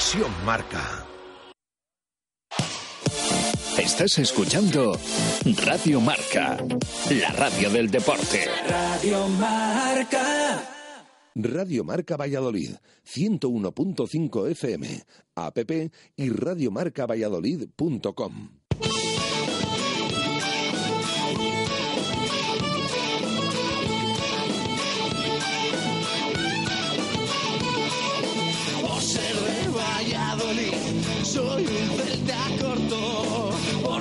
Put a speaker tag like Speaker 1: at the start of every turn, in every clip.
Speaker 1: Conexión Marca.
Speaker 2: Estás escuchando Radio Marca, la radio del deporte.
Speaker 3: Radio Marca.
Speaker 1: Radio Marca Valladolid, 101.5 FM, app y radiomarcavalladolid.com.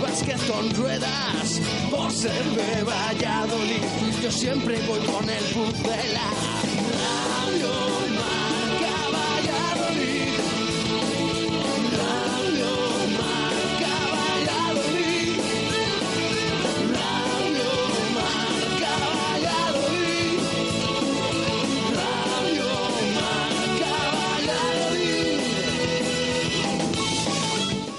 Speaker 4: básquet con ruedas. Por ser de Valladolid, yo siempre voy con el pucela. Radio Marca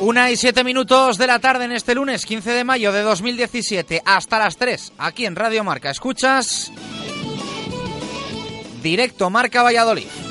Speaker 5: Una y siete minutos de la tarde en este lunes 15 de mayo de 2017 hasta las 3 aquí en Radio Marca. Escuchas directo Marca Valladolid.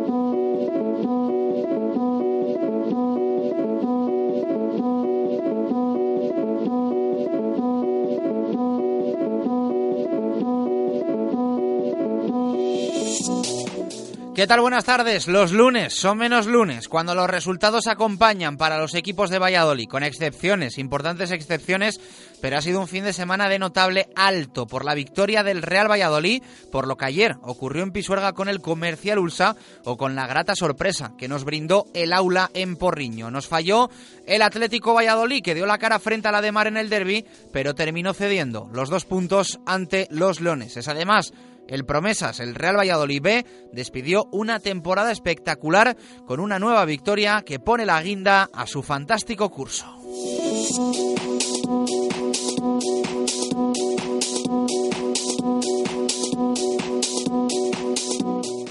Speaker 5: ¿Qué tal? Buenas tardes. Los lunes son menos lunes, cuando los resultados acompañan para los equipos de Valladolid, con excepciones, importantes excepciones, pero ha sido un fin de semana de notable alto por la victoria del Real Valladolid, por lo que ayer ocurrió en Pisuerga con el Comercial Ulsa o con la grata sorpresa que nos brindó el aula en Porriño. Nos falló el Atlético Valladolid que dio la cara frente a la de Mar en el derby, pero terminó cediendo los dos puntos ante los Leoneses. Además, el Promesas, el Real Valladolid B, despidió una temporada espectacular con una nueva victoria que pone la guinda a su fantástico curso.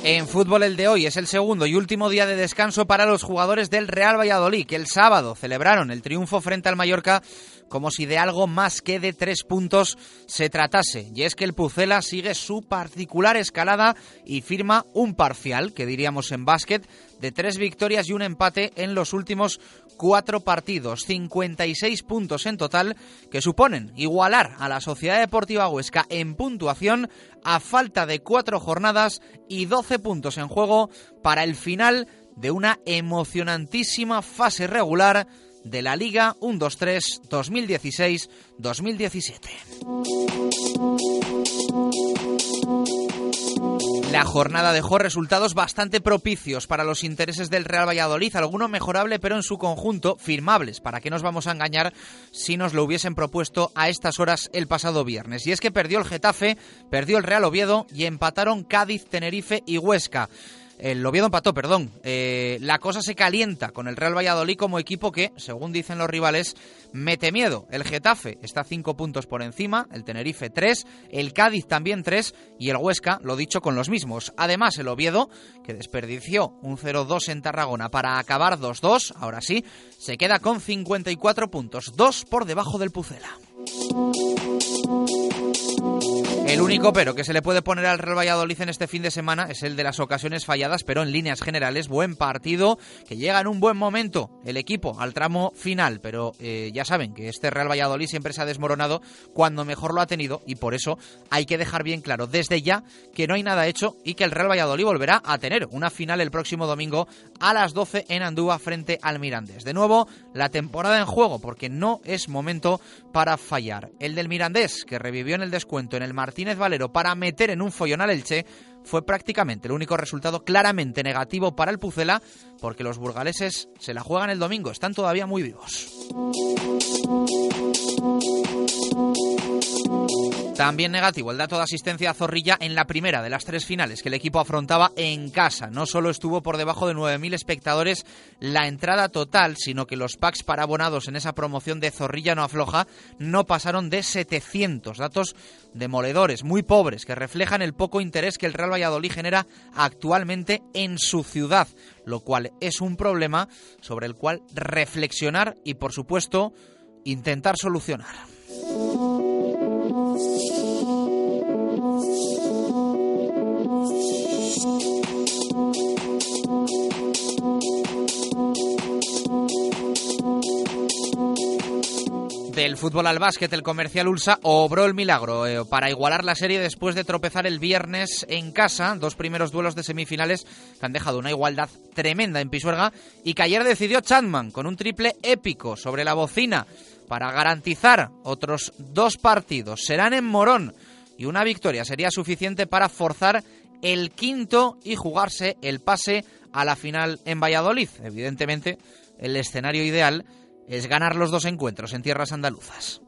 Speaker 5: En fútbol el de hoy es el segundo y último día de descanso para los jugadores del Real Valladolid, que el sábado celebraron el triunfo frente al Mallorca como si de algo más que de tres puntos se tratase. Y es que el Pucela sigue su particular escalada y firma un parcial, que diríamos en básquet, de tres victorias y un empate en los últimos cuatro partidos, 56 puntos en total, que suponen igualar a la Sociedad Deportiva Huesca en puntuación a falta de cuatro jornadas y 12 puntos en juego para el final de una emocionantísima fase regular de la Liga 1-2-3 2016-2017. La jornada dejó resultados bastante propicios para los intereses del Real Valladolid, alguno mejorable pero en su conjunto firmables, para que nos vamos a engañar si nos lo hubiesen propuesto a estas horas el pasado viernes. Y es que perdió el Getafe, perdió el Real Oviedo y empataron Cádiz, Tenerife y Huesca. El Oviedo empató, perdón. Eh, la cosa se calienta con el Real Valladolid como equipo que, según dicen los rivales, mete miedo. El Getafe está cinco puntos por encima, el Tenerife tres, el Cádiz también tres y el Huesca, lo dicho, con los mismos. Además, el Oviedo, que desperdició un 0-2 en Tarragona para acabar 2-2, ahora sí, se queda con 54 puntos, dos por debajo del Pucela. El único pero que se le puede poner al Real Valladolid en este fin de semana es el de las ocasiones falladas, pero en líneas generales, buen partido, que llega en un buen momento el equipo al tramo final, pero eh, ya saben que este Real Valladolid siempre se ha desmoronado cuando mejor lo ha tenido y por eso hay que dejar bien claro desde ya que no hay nada hecho y que el Real Valladolid volverá a tener una final el próximo domingo a las 12 en Andúa frente al Mirandés. De nuevo, la temporada en juego porque no es momento para fallar. El del Mirandés, que revivió en el descuento en el Martínez Valero para meter en un follón al Elche, fue prácticamente el único resultado claramente negativo para el Pucela, porque los burgaleses se la juegan el domingo, están todavía muy vivos. También negativo el dato de asistencia a Zorrilla en la primera de las tres finales que el equipo afrontaba en casa. No solo estuvo por debajo de 9.000 espectadores la entrada total, sino que los packs para abonados en esa promoción de Zorrilla no afloja no pasaron de 700. Datos demoledores, muy pobres, que reflejan el poco interés que el Real Valladolid genera actualmente en su ciudad, lo cual es un problema sobre el cual reflexionar y, por supuesto, intentar solucionar. Del fútbol al básquet, el comercial Ulsa obró el milagro eh, para igualar la serie después de tropezar el viernes en casa. Dos primeros duelos de semifinales que han dejado una igualdad tremenda en Pisuerga y que ayer decidió Chandman con un triple épico sobre la bocina para garantizar otros dos partidos. Serán en Morón y una victoria sería suficiente para forzar el quinto y jugarse el pase a la final en Valladolid. Evidentemente, el escenario ideal es ganar los dos encuentros en tierras andaluzas.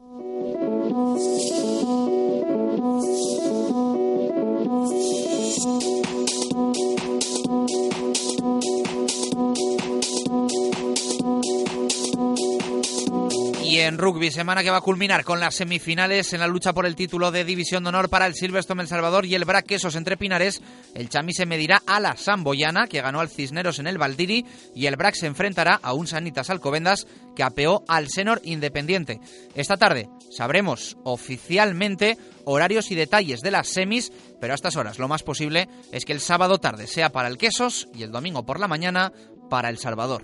Speaker 5: En rugby, semana que va a culminar con las semifinales en la lucha por el título de División de Honor para el Silverstone El Salvador y el Brac Quesos entre Pinares. El Chami se medirá a la Samboyana, que ganó al Cisneros en el Valdiri, y el Brac se enfrentará a un Sanitas Alcobendas, que apeó al Senor Independiente. Esta tarde sabremos oficialmente horarios y detalles de las semis, pero a estas horas lo más posible es que el sábado tarde sea para el Quesos y el domingo por la mañana para El Salvador.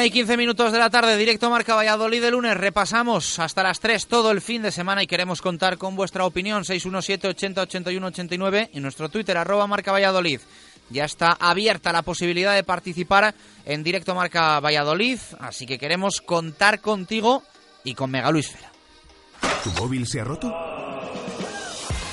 Speaker 5: Una y quince minutos de la tarde, directo Marca Valladolid de lunes. Repasamos hasta las 3 todo el fin de semana y queremos contar con vuestra opinión. 617 80 81 89 y nuestro Twitter, arroba Marca Valladolid. Ya está abierta la posibilidad de participar en directo Marca Valladolid, así que queremos contar contigo y con Mega Luisfera.
Speaker 6: ¿Tu móvil se ha roto?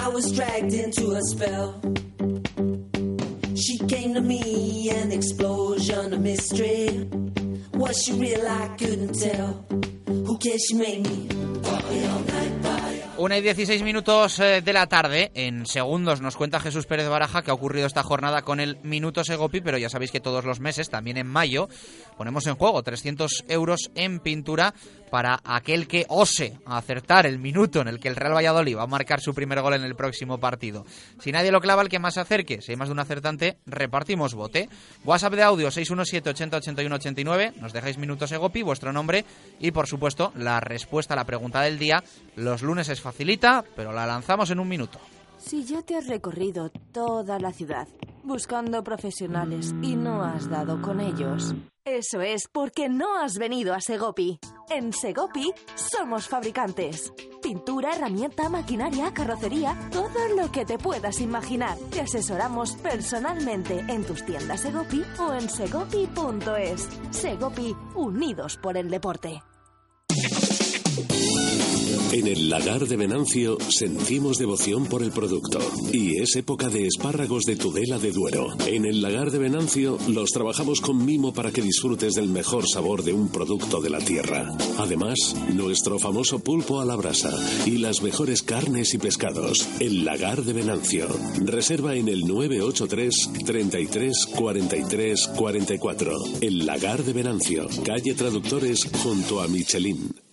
Speaker 3: I was dragged into a spell. She came to me, an explosion of mystery. She? I couldn't tell. Who? She made me
Speaker 5: Una y 16 minutos eh, de la tarde. En segundos nos cuenta Jesús Pérez Baraja que ha ocurrido esta jornada con el Minuto Segopi, pero ya sabéis que todos los meses, también en mayo, ponemos en juego 300 euros en pintura para aquel que ose acertar el minuto en el que el Real Valladolid va a marcar su primer gol en el próximo partido. Si nadie lo clava, el que más se acerque, si hay más de un acertante, repartimos bote. WhatsApp de audio 617 80 81 89, nos dejáis minutos Egopi, vuestro nombre y por supuesto la respuesta a la pregunta del día. Los lunes es facilita, pero la lanzamos en un minuto.
Speaker 7: Si ya te has recorrido toda la ciudad buscando profesionales y no has dado con ellos, eso es porque no has venido a Segopi. En Segopi somos fabricantes. Pintura, herramienta, maquinaria, carrocería, todo lo que te puedas imaginar. Te asesoramos personalmente en tus tiendas Segopi o en segopi.es. Segopi, unidos por el deporte.
Speaker 8: En el lagar de Venancio sentimos devoción por el producto y es época de espárragos de Tudela de Duero. En el lagar de Venancio los trabajamos con mimo para que disfrutes del mejor sabor de un producto de la tierra. Además, nuestro famoso pulpo a la brasa y las mejores carnes y pescados. El lagar de Venancio. Reserva en el 983 33 43 44. El lagar de Venancio. Calle Traductores junto a Michelin.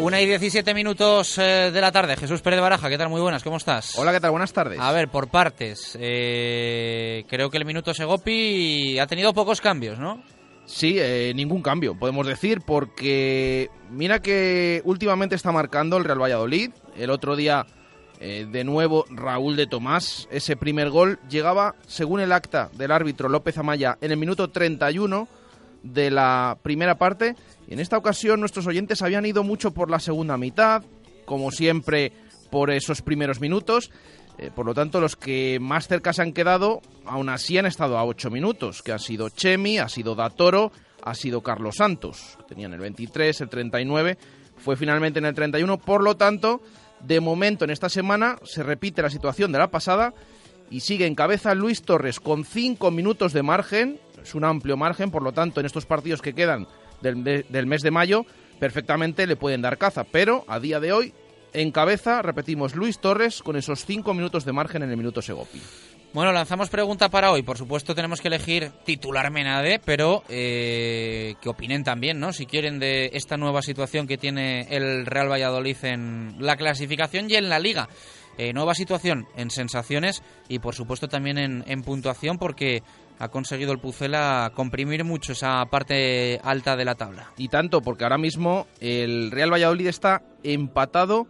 Speaker 5: Una y 17 minutos eh, de la tarde. Jesús Pérez Baraja, ¿qué tal? Muy buenas, ¿cómo estás?
Speaker 9: Hola, ¿qué tal? Buenas tardes.
Speaker 5: A ver, por partes. Eh, creo que el minuto Segopi ha tenido pocos cambios, ¿no?
Speaker 9: Sí, eh, ningún cambio, podemos decir, porque mira que últimamente está marcando el Real Valladolid. El otro día, eh, de nuevo, Raúl de Tomás. Ese primer gol llegaba, según el acta del árbitro López Amaya, en el minuto 31 de la primera parte. En esta ocasión nuestros oyentes habían ido mucho por la segunda mitad, como siempre por esos primeros minutos. Eh, por lo tanto, los que más cerca se han quedado, aún así han estado a 8 minutos, que han sido Chemi, ha sido Datoro, ha sido Carlos Santos, tenían el 23, el 39, fue finalmente en el 31. Por lo tanto, de momento en esta semana se repite la situación de la pasada y sigue en cabeza Luis Torres con 5 minutos de margen, es un amplio margen, por lo tanto, en estos partidos que quedan del, de- del mes de mayo, perfectamente le pueden dar caza, pero a día de hoy, en cabeza, repetimos, Luis Torres con esos 5 minutos de margen en el minuto Segopi.
Speaker 5: Bueno, lanzamos pregunta para hoy. Por supuesto, tenemos que elegir titular Menade, pero eh, que opinen también, ¿no? Si quieren de esta nueva situación que tiene el Real Valladolid en la clasificación y en la liga. Eh, nueva situación en sensaciones y por supuesto también en puntuación porque ha conseguido el Pucela comprimir mucho esa parte alta de la tabla.
Speaker 9: Y tanto, porque ahora mismo el Real Valladolid está empatado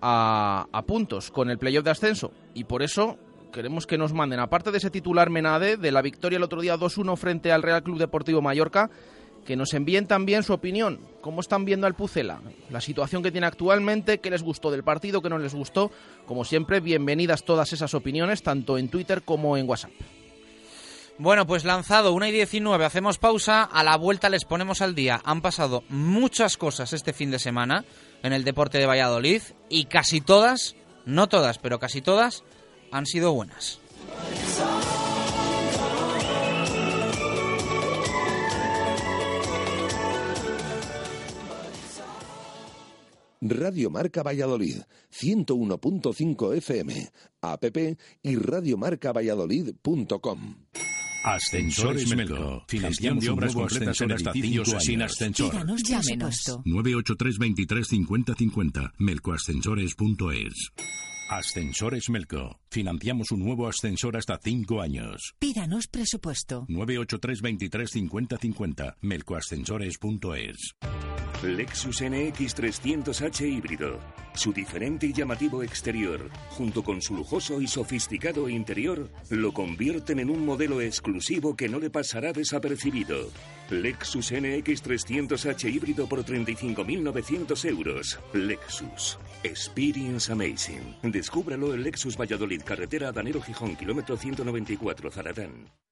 Speaker 9: a, puntos con el playoff de ascenso. Y por eso queremos que nos manden, aparte de ese titular Menade, de la victoria el otro día 2-1 frente al Real Club Deportivo Mallorca, que nos envíen también su opinión. ¿Cómo están viendo al Pucela? La situación que tiene actualmente, qué les gustó del partido, qué no les gustó. Como siempre, bienvenidas todas esas opiniones, tanto en Twitter como en WhatsApp.
Speaker 5: Bueno, pues lanzado 1 y 19, hacemos pausa, a la vuelta les ponemos al día. Han pasado muchas cosas este fin de semana en el deporte de Valladolid y casi todas, no todas, pero casi todas, han sido buenas.
Speaker 1: Radio Marca Valladolid, 101.5 FM, app y radiomarcavalladolid.com.
Speaker 10: Ascensores Melco. Financiamos obras completas en edificios sin ascensor.
Speaker 11: Díganos, llámenos.
Speaker 10: 983 23 50 50. Melcoascensores.es. Ascensores Melco. Financiamos un nuevo ascensor hasta 5 años.
Speaker 11: Pídanos presupuesto.
Speaker 10: 983 23 50 50. Melcoascensores.es.
Speaker 12: Lexus NX 300h híbrido. Su diferente y llamativo exterior, junto con su lujoso y sofisticado interior, lo convierten en un modelo exclusivo que no le pasará desapercibido. Lexus NX 300h híbrido por 35.900 euros. Lexus. Experience Amazing. Descúbralo en Lexus Valladolid, carretera Danero Gijón, kilómetro 194, Zaradán.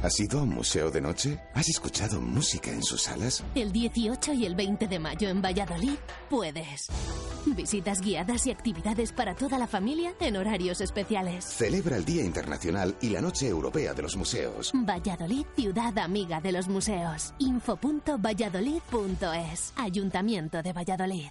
Speaker 13: ¿Has ido a un museo de noche? ¿Has escuchado música en sus salas?
Speaker 14: El 18 y el 20 de mayo en Valladolid puedes. Visitas guiadas y actividades para toda la familia en horarios especiales.
Speaker 13: Celebra el Día Internacional y la Noche Europea de los Museos.
Speaker 14: Valladolid, ciudad amiga de los museos. Info.valladolid.es. Ayuntamiento de Valladolid.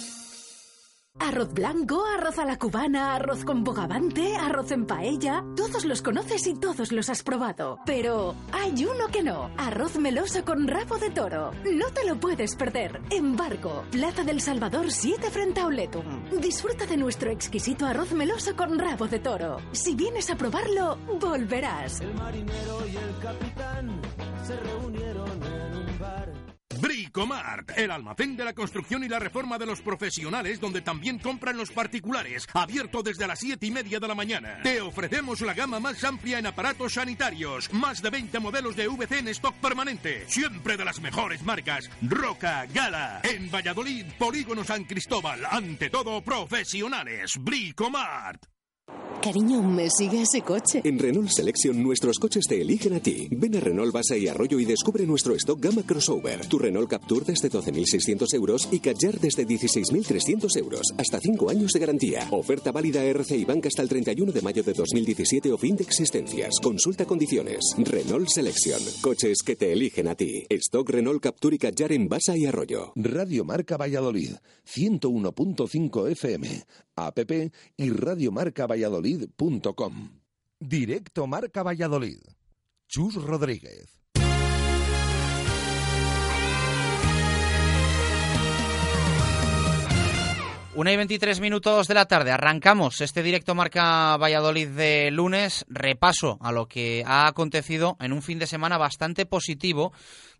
Speaker 15: Arroz blanco, arroz a la cubana, arroz con bogavante, arroz en paella. Todos los conoces y todos los has probado. Pero hay uno que no. Arroz meloso con rabo de toro. No te lo puedes perder. Embargo, Plaza del Salvador 7 frente a Oletum. Disfruta de nuestro exquisito arroz meloso con rabo de toro. Si vienes a probarlo, volverás.
Speaker 4: El marinero y el capitán se reunieron en.
Speaker 16: Bricomart, el almacén de la construcción y la reforma de los profesionales, donde también compran los particulares, abierto desde las 7 y media de la mañana. Te ofrecemos la gama más amplia en aparatos sanitarios, más de 20 modelos de VC en stock permanente, siempre de las mejores marcas, Roca, Gala, en Valladolid, Polígono San Cristóbal, ante todo profesionales, Bricomart.
Speaker 17: Cariño, ¿me sigue ese coche?
Speaker 18: En Renault Selection nuestros coches te eligen a ti. Ven a Renault Basa y Arroyo y descubre nuestro stock gama crossover. Tu Renault Captur desde 12.600 euros y Kadjar desde 16.300 euros. Hasta 5 años de garantía. Oferta válida RCI Bank hasta el 31 de mayo de 2017 o fin de existencias. Consulta condiciones. Renault Selection. Coches que te eligen a ti. Stock Renault Captur y Kadjar en Basa y Arroyo.
Speaker 1: Radio Marca Valladolid, 101.5 FM, app y Directo Marca Valladolid. Chus Rodríguez.
Speaker 5: Una y 23 minutos de la tarde. Arrancamos este directo Marca Valladolid de lunes. Repaso a lo que ha acontecido en un fin de semana bastante positivo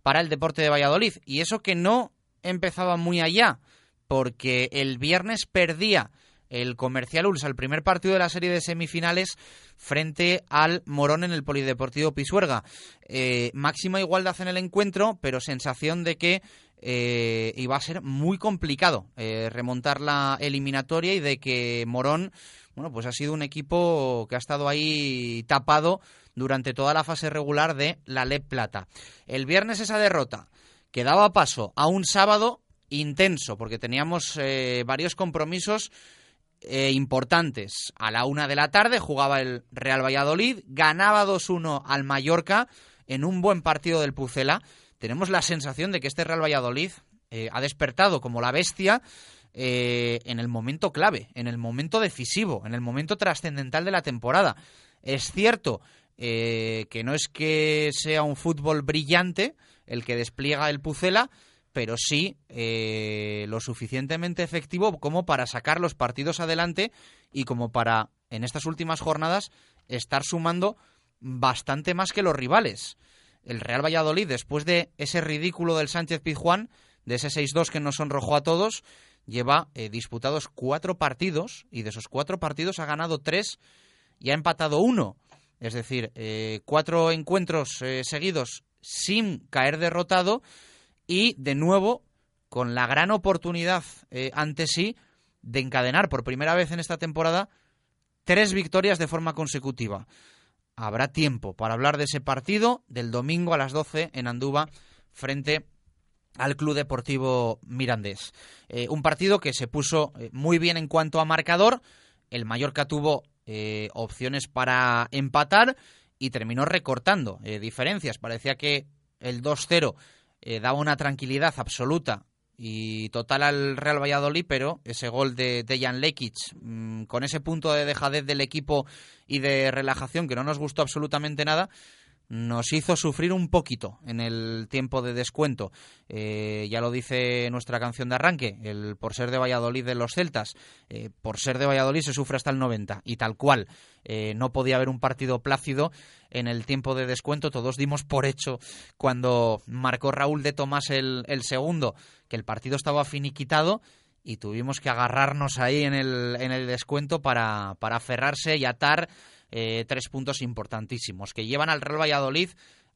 Speaker 5: para el deporte de Valladolid. Y eso que no empezaba muy allá, porque el viernes perdía el Comercial Ulsa, el primer partido de la serie de semifinales frente al Morón en el Polideportivo Pisuerga. Eh, máxima igualdad en el encuentro, pero sensación de que eh, va a ser muy complicado eh, remontar la eliminatoria y de que Morón, bueno, pues ha sido un equipo que ha estado ahí tapado durante toda la fase regular de la LEP Plata. El viernes esa derrota que daba paso a un sábado intenso, porque teníamos eh, varios compromisos eh, importantes. A la una de la tarde jugaba el Real Valladolid, ganaba 2-1 al Mallorca en un buen partido del Pucela. Tenemos la sensación de que este Real Valladolid eh, ha despertado como la bestia en el momento clave, en el momento decisivo, en el momento trascendental de la temporada. Es cierto que no es que sea un fútbol brillante el que despliega el Pucela, pero sí eh, lo suficientemente efectivo como para sacar los partidos adelante y como para, en estas últimas jornadas, estar sumando bastante más que los rivales. El Real Valladolid, después de ese ridículo del Sánchez Pizjuán, de ese 6-2 que nos sonrojó a todos, lleva eh, disputados cuatro partidos y de esos cuatro partidos ha ganado tres y ha empatado uno. Es decir, eh, cuatro encuentros seguidos sin caer derrotado y de nuevo con la gran oportunidad eh, ante sí de encadenar por primera vez en esta temporada tres victorias de forma consecutiva. Habrá tiempo para hablar de ese partido del domingo a las 12 en Andúba frente al Club Deportivo Mirandés. Eh, un partido que se puso eh, muy bien en cuanto a marcador. El Mallorca tuvo opciones para empatar y terminó recortando diferencias. Parecía que el 2-0 eh, daba una tranquilidad absoluta y total al Real Valladolid, pero ese gol de Dejan Lekic, mm, con ese punto de dejadez del equipo y de relajación que no nos gustó absolutamente nada, nos hizo sufrir un poquito en el tiempo de descuento. Eh, ya lo dice nuestra canción de arranque, el por ser de Valladolid de los Celtas, eh, por ser de Valladolid se sufre hasta el 90 y tal cual. Eh, no podía haber un partido plácido en el tiempo de descuento. Todos dimos por hecho cuando marcó Raúl de Tomás el, el segundo que el partido estaba finiquitado y tuvimos que agarrarnos ahí en el, en el descuento para, para aferrarse y atar eh, tres puntos importantísimos que llevan al Real Valladolid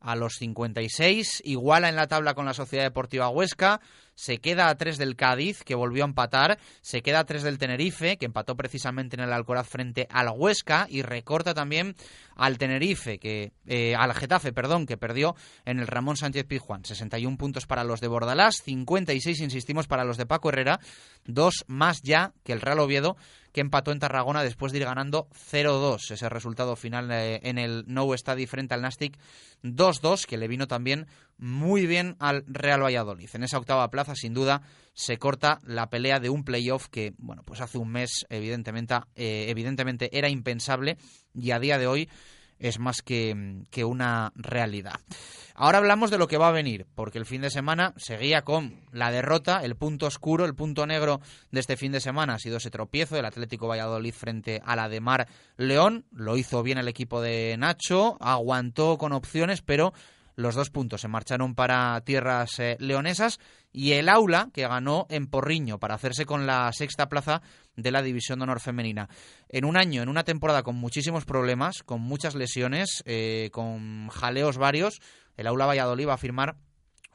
Speaker 5: a los 56, iguala en la tabla con la Sociedad Deportiva Huesca, se queda a tres del Cádiz, que volvió a empatar, se queda a tres del Tenerife, que empató precisamente en el Alcoraz frente al Huesca, y recorta también al Tenerife, que eh, al Getafe, perdón, que perdió en el Ramón Sánchez Pizjuán. 61 puntos para los de Bordalás, 56, insistimos, para los de Paco Herrera, dos más ya que el Real Oviedo, que empató en Tarragona después de ir ganando 0-2. Ese resultado final eh, en el No Stadi frente al Nastic 2-2, que le vino también muy bien al Real Valladolid. En esa octava plaza, sin duda, se corta la pelea de un playoff que, bueno, pues hace un mes evidentemente, eh, evidentemente era impensable y a día de hoy es más que, que, una realidad. Ahora hablamos de lo que va a venir, porque el fin de semana seguía con la derrota, el punto oscuro, el punto negro de este fin de semana ha sido ese tropiezo del Atlético Valladolid frente a la de Mar León. Lo hizo bien el equipo de Nacho, aguantó con opciones, pero los dos puntos se marcharon para tierras eh, leonesas y el aula que ganó en Porriño para hacerse con la sexta plaza de la División de Honor Femenina. En un año, en una temporada con muchísimos problemas, con muchas lesiones, eh, con jaleos varios, el aula Valladolid va a firmar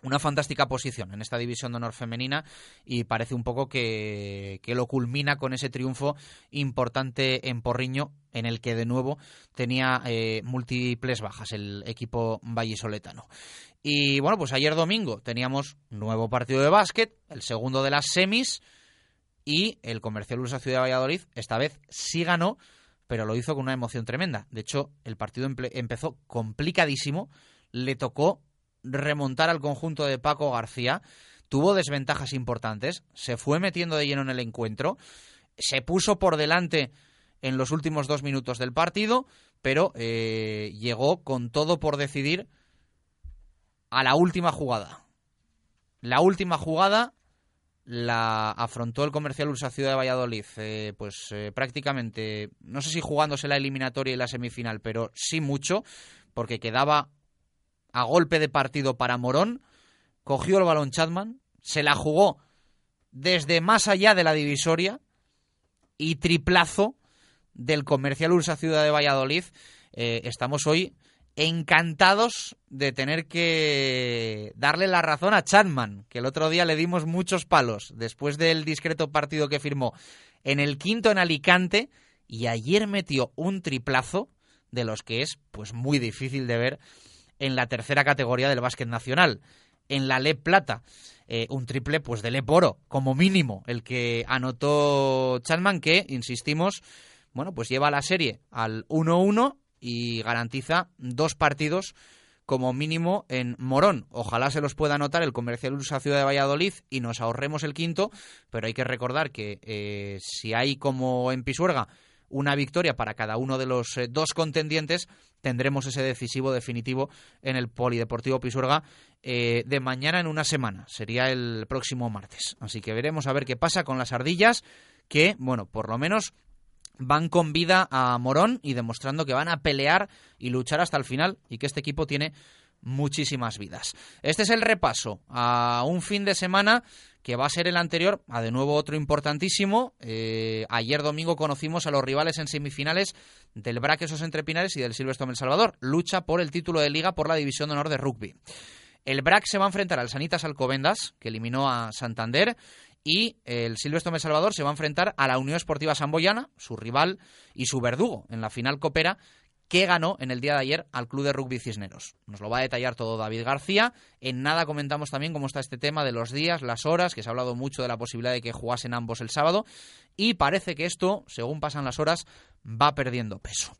Speaker 5: una fantástica posición en esta división de honor femenina y parece un poco que, lo culmina con ese triunfo importante en Porriño en el que de nuevo tenía eh, múltiples bajas el equipo vallisoletano. Y bueno, pues ayer domingo teníamos nuevo partido de básquet, el segundo de las semis y el Comercial Ursa Ciudad de Valladolid esta vez sí ganó, pero lo hizo con una emoción tremenda. De hecho, el partido empezó complicadísimo, le tocó remontar al conjunto de Paco García, tuvo desventajas importantes, se fue metiendo de lleno en el encuentro, se puso por delante en los últimos dos minutos del partido, pero eh, llegó con todo por decidir a la última jugada. La última jugada la afrontó el comercial Ursa Ciudad de Valladolid, eh, pues eh, prácticamente, no sé si jugándose la eliminatoria y la semifinal, pero sí mucho, porque quedaba a golpe de partido para Morón, cogió el balón Chadman, se la jugó desde más allá de la divisoria y triplazo del comercial Ursa Ciudad de Valladolid. Eh, estamos hoy encantados de tener que darle la razón a Chapman, que el otro día le dimos muchos palos después del discreto partido que firmó en el quinto en Alicante y ayer metió un triplazo de los que es pues muy difícil de ver en la tercera categoría del básquet nacional, en la Le Plata. Eh, un triple pues de Le Oro, como mínimo, el que anotó Chapman, que, insistimos, bueno, pues lleva la serie al 1-1 y garantiza dos partidos como mínimo en Morón. Ojalá se los pueda anotar el Comercial Ursa Ciudad de Valladolid y nos ahorremos el quinto, pero hay que recordar que eh, si hay como en Pisuerga una victoria para cada uno de los eh, dos contendientes, tendremos ese decisivo definitivo en el Polideportivo Pisuerga eh, de mañana en una semana. Sería el próximo martes. Así que veremos a ver qué pasa con las ardillas, que, bueno, por lo menos van con vida a Morón y demostrando que van a pelear y luchar hasta el final y que este equipo tiene muchísimas vidas. Este es el repaso a un fin de semana que va a ser el anterior, a de nuevo otro importantísimo. Eh, ayer domingo conocimos a los rivales en semifinales del BRAC Esos Entrepinares y del Silvestre El Salvador. Lucha por el título de liga por la División de Honor de Rugby. El BRAC se va a enfrentar al Sanitas Alcobendas, que eliminó a Santander, y el Silvestre El Salvador se va a enfrentar a la Unión Esportiva Samboyana, su rival y su verdugo en la final copera, que ganó en el día de ayer al Club de Rugby Cisneros. Nos lo va a detallar todo David García. En nada comentamos también cómo está este tema de los días, las horas, que se ha hablado mucho de la posibilidad de que jugasen ambos el sábado. Y parece que esto, según pasan las horas, va perdiendo peso.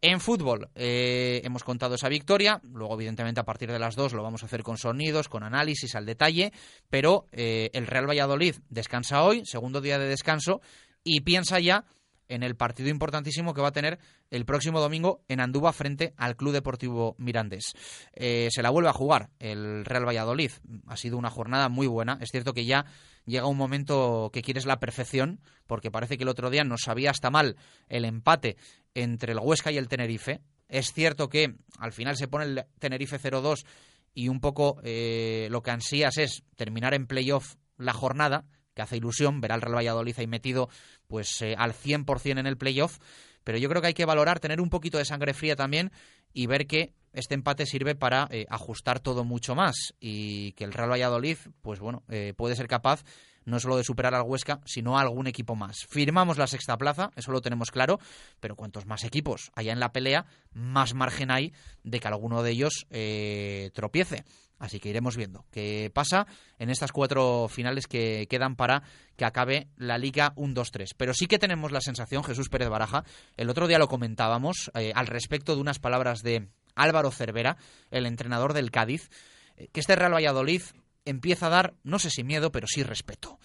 Speaker 5: En fútbol eh, hemos contado esa victoria, luego evidentemente a partir de las dos lo vamos a hacer con sonidos, con análisis al detalle, pero eh, el Real Valladolid descansa hoy, segundo día de descanso, y piensa ya en el partido importantísimo que va a tener el próximo domingo en Andúba frente al Club Deportivo Mirandés. Eh, se la vuelve a jugar el Real Valladolid. Ha sido una jornada muy buena. Es cierto que ya llega un momento que quieres la perfección, porque parece que el otro día nos sabía hasta mal el empate entre el Huesca y el Tenerife. Es cierto que al final se pone el Tenerife 0-2 y un poco eh, lo que ansías es terminar en playoff la jornada que hace ilusión ver al Real Valladolid ahí metido pues eh, al 100% en el playoff, pero yo creo que hay que valorar, tener un poquito de sangre fría también y ver que este empate sirve para eh, ajustar todo mucho más y que el Real Valladolid, pues bueno, eh, puede ser capaz no solo de superar al Huesca, sino a algún equipo más. Firmamos la sexta plaza, eso lo tenemos claro, pero cuantos más equipos haya en la pelea, más margen hay de que alguno de ellos tropiece. Así que iremos viendo qué pasa en estas cuatro finales que quedan para que acabe la Liga 1-2-3. Pero sí que tenemos la sensación, Jesús Pérez Baraja, el otro día lo comentábamos eh, al respecto de unas palabras de Álvaro Cervera, el entrenador del Cádiz, eh, que este Real Valladolid empieza a dar, no sé si miedo, pero sí respeto.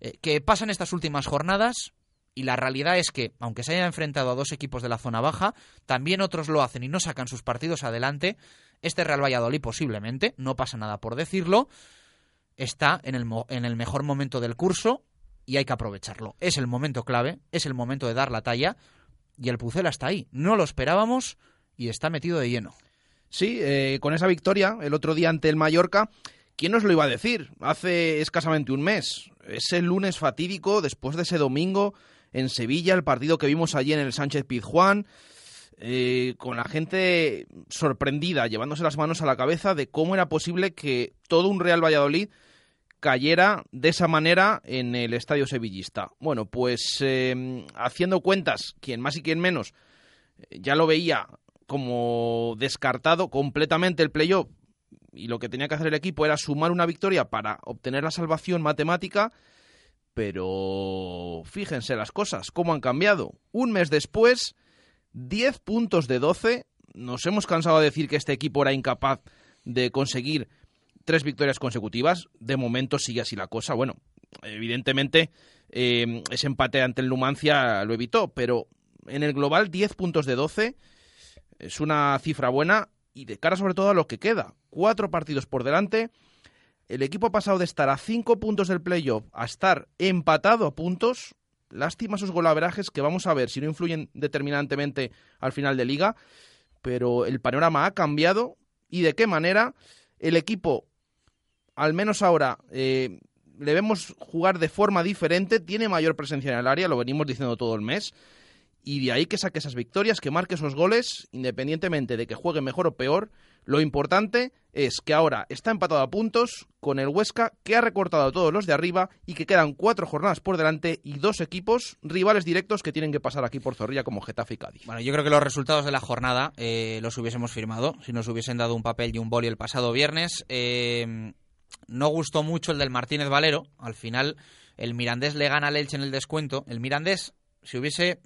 Speaker 5: Eh, que pasan estas últimas jornadas, y la realidad es que, aunque se haya enfrentado a dos equipos de la zona baja, también otros lo hacen y no sacan sus partidos adelante. Este Real Valladolid posiblemente, no pasa nada por decirlo, está en el, en el mejor momento del curso y hay que aprovecharlo. Es el momento clave, es el momento de dar la talla y el Pucela está ahí. No lo esperábamos y está metido de lleno.
Speaker 9: Sí, eh, con esa victoria el otro día ante el Mallorca, ¿quién nos lo iba a decir? Hace escasamente un mes. Ese lunes fatídico, después de ese domingo en Sevilla, el partido que vimos allí en el Sánchez Pizjuán, eh, con la gente sorprendida, llevándose las manos a la cabeza de cómo era posible que todo un Real Valladolid cayera de esa manera en el estadio sevillista. Bueno, pues em, haciendo cuentas, quien más y quien menos, eh, ya lo veía como descartado completamente el playoff y lo que tenía que hacer el equipo era sumar una victoria para obtener la salvación matemática pero fíjense las cosas, cómo han cambiado. Un mes después, 10 puntos de 12. Nos hemos cansado de decir que este equipo era incapaz de conseguir tres victorias consecutivas. De momento sigue así la cosa. Bueno, evidentemente eh, ese empate ante el Numancia lo evitó, pero en el global 10 puntos de 12 es una cifra buena y de cara sobre todo a lo que queda. Cuatro partidos por delante el equipo ha pasado de estar a cinco puntos del playoff a estar empatado a puntos. Lástima sus golaverajes que vamos a ver si no influyen determinantemente al final de liga. Pero el panorama ha cambiado y de qué manera el equipo, al menos ahora, eh, le vemos jugar de forma diferente, tiene mayor presencia en el área, lo venimos diciendo todo el mes. y de ahí que saque esas victorias, que marque esos goles, independientemente de que juegue mejor o peor. Lo importante es que ahora está empatado a puntos con el Huesca, que ha recortado a todos los de arriba y que quedan cuatro jornadas por delante y dos equipos rivales directos que tienen que pasar aquí por Zorrilla como Getafe y Cádiz.
Speaker 5: Bueno, yo creo que los resultados de la jornada eh, los hubiésemos firmado si nos hubiesen dado un papel y un boli el pasado viernes. Eh, no gustó mucho el del Martínez Valero. Al final, el Mirandés le gana al Elche en el descuento. El Mirandés, si hubiese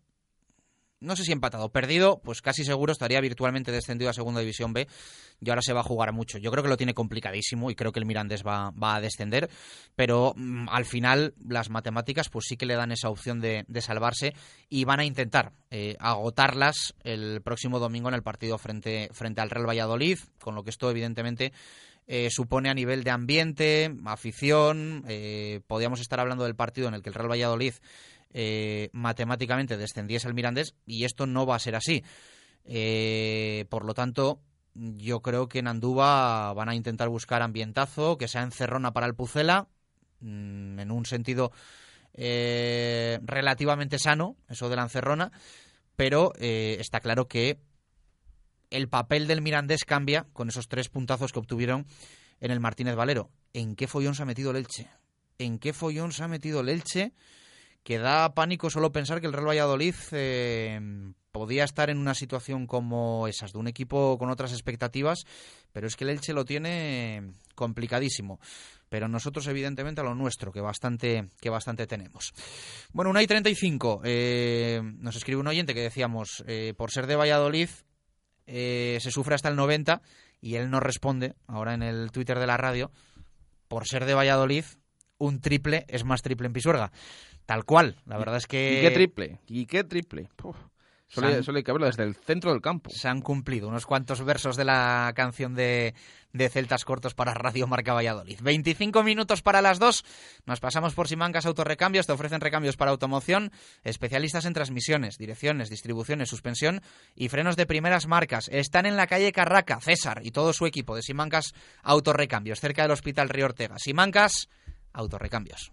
Speaker 5: no sé si empatado, perdido, pues casi seguro estaría virtualmente descendido a Segunda División B y ahora se va a jugar mucho. Yo creo que lo tiene complicadísimo y creo que el Mirandés va, a descender, pero mm, al final las matemáticas pues sí que le dan esa opción de, salvarse y van a intentar eh, agotarlas el próximo domingo en el partido frente, frente al Real Valladolid, con lo que esto evidentemente eh, supone a nivel de ambiente, afición. Eh, podríamos estar hablando del partido en el que el Real Valladolid eh, matemáticamente descendiese el Mirandés y esto no va a ser así. Eh, por lo tanto, yo creo que en Andúba van a intentar buscar ambientazo, que sea encerrona para el Pucela, mm, en un sentido eh, relativamente sano, eso de la encerrona, pero está claro que el papel del Mirandés cambia con esos tres puntazos que obtuvieron en el Martínez Valero. ¿En qué follón se ha metido el Elche? ¿En qué follón se ha metido el Elche? Que da pánico solo pensar que el Real Valladolid eh, podía estar en una situación como esas, de un equipo con otras expectativas, pero es que el Elche lo tiene complicadísimo. Pero nosotros, evidentemente, a lo nuestro, que bastante, que bastante tenemos. Bueno, una y 35. Eh, nos escribe un oyente que decíamos, eh, por ser de Valladolid, se sufre hasta el 90, y él nos responde, ahora en el Twitter de la radio, por ser de Valladolid, un triple es más triple en Pisuerga. Tal cual, la verdad es que...
Speaker 9: ¿Y qué triple? ¿Y qué triple? Solo, hay que verlo desde el centro del campo.
Speaker 5: Se han cumplido unos cuantos versos de la canción de, de Celtas Cortos para Radio Marca Valladolid. 25 minutos para las dos. Nos pasamos por Simancas Autorecambios. Te ofrecen recambios para automoción, especialistas en transmisiones, direcciones, distribuciones, suspensión y frenos de primeras marcas. Están en la calle Carraca, César y todo su equipo de Simancas Autorecambios, cerca del Hospital Río Ortega. Simancas Autorecambios.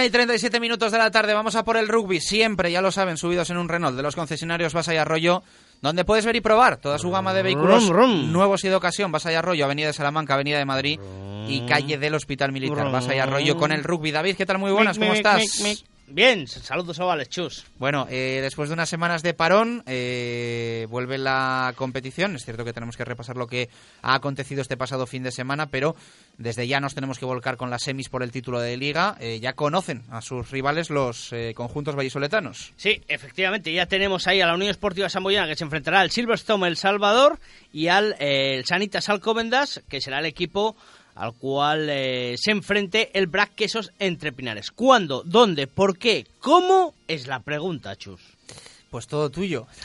Speaker 5: Una y 37 minutos de la tarde, vamos a por el rugby, siempre, ya lo saben, subidos en un Renault de los concesionarios Basa y Arroyo, donde puedes ver y probar toda su gama de vehículos nuevos y de ocasión. Basa y Arroyo, Avenida de Salamanca, Avenida de Madrid y calle del Hospital Militar. Basa y Arroyo con el rugby. David, ¿qué tal? Muy buenas, ¿cómo estás?
Speaker 19: Bien, saludos ovales, chus.
Speaker 5: Bueno, eh, después de unas semanas de parón, eh, vuelve la competición. Es cierto que tenemos que repasar lo que ha acontecido este pasado fin de semana, pero desde ya nos tenemos que volcar con las semis por el título de liga. Eh, ya conocen a sus rivales los conjuntos vallisoletanos.
Speaker 19: Sí, efectivamente, ya tenemos ahí a la Unión Esportiva Samboyana que se enfrentará al Silverstone El Salvador y al Sanitas Alcobendas, que será el equipo al cual eh, se enfrente el Brac Quesos entre Pinares. ¿Cuándo? ¿Dónde? ¿Por qué? ¿Cómo? Es la pregunta, Chus.
Speaker 5: Pues todo tuyo.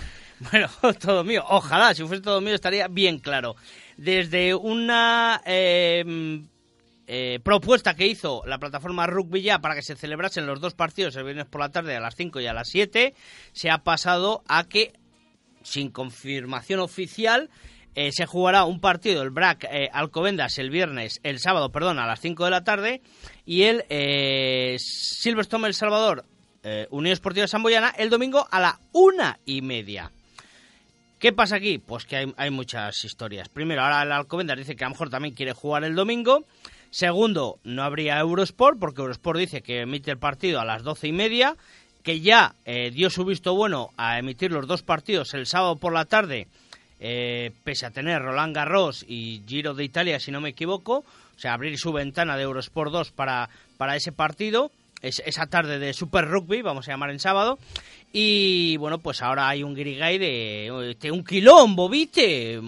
Speaker 19: Bueno, todo mío. Ojalá, si fuese todo mío estaría bien claro. Desde una em, eh, propuesta que hizo la plataforma Rugby ya para que se celebrasen los dos partidos el viernes por la tarde a las 5 y a las 7, se ha pasado a que, sin confirmación oficial, eh, se jugará un partido, el BRAC eh, Alcobendas, el viernes, el sábado, perdón, a las 5 de la tarde, y el eh, Silverstone El Salvador, eh, Unión Esportiva Samboyana, el domingo a la una y media. ¿Qué pasa aquí? Pues que hay, hay, muchas historias. Primero, ahora el Alcobendas dice que a lo mejor también quiere jugar el domingo. Segundo, no habría Eurosport, porque Eurosport dice que emite el partido a las doce y media. que ya dio su visto bueno a emitir los dos partidos el sábado por la tarde, eh, pese a tener Roland Garros y Giro de Italia, si no me equivoco, o sea, abrir su ventana de Eurosport 2 para, para ese partido, es, esa tarde de Super Rugby, vamos a llamar en sábado, y bueno, pues ahora hay un Grigay de, de un quilombo, ¿viste?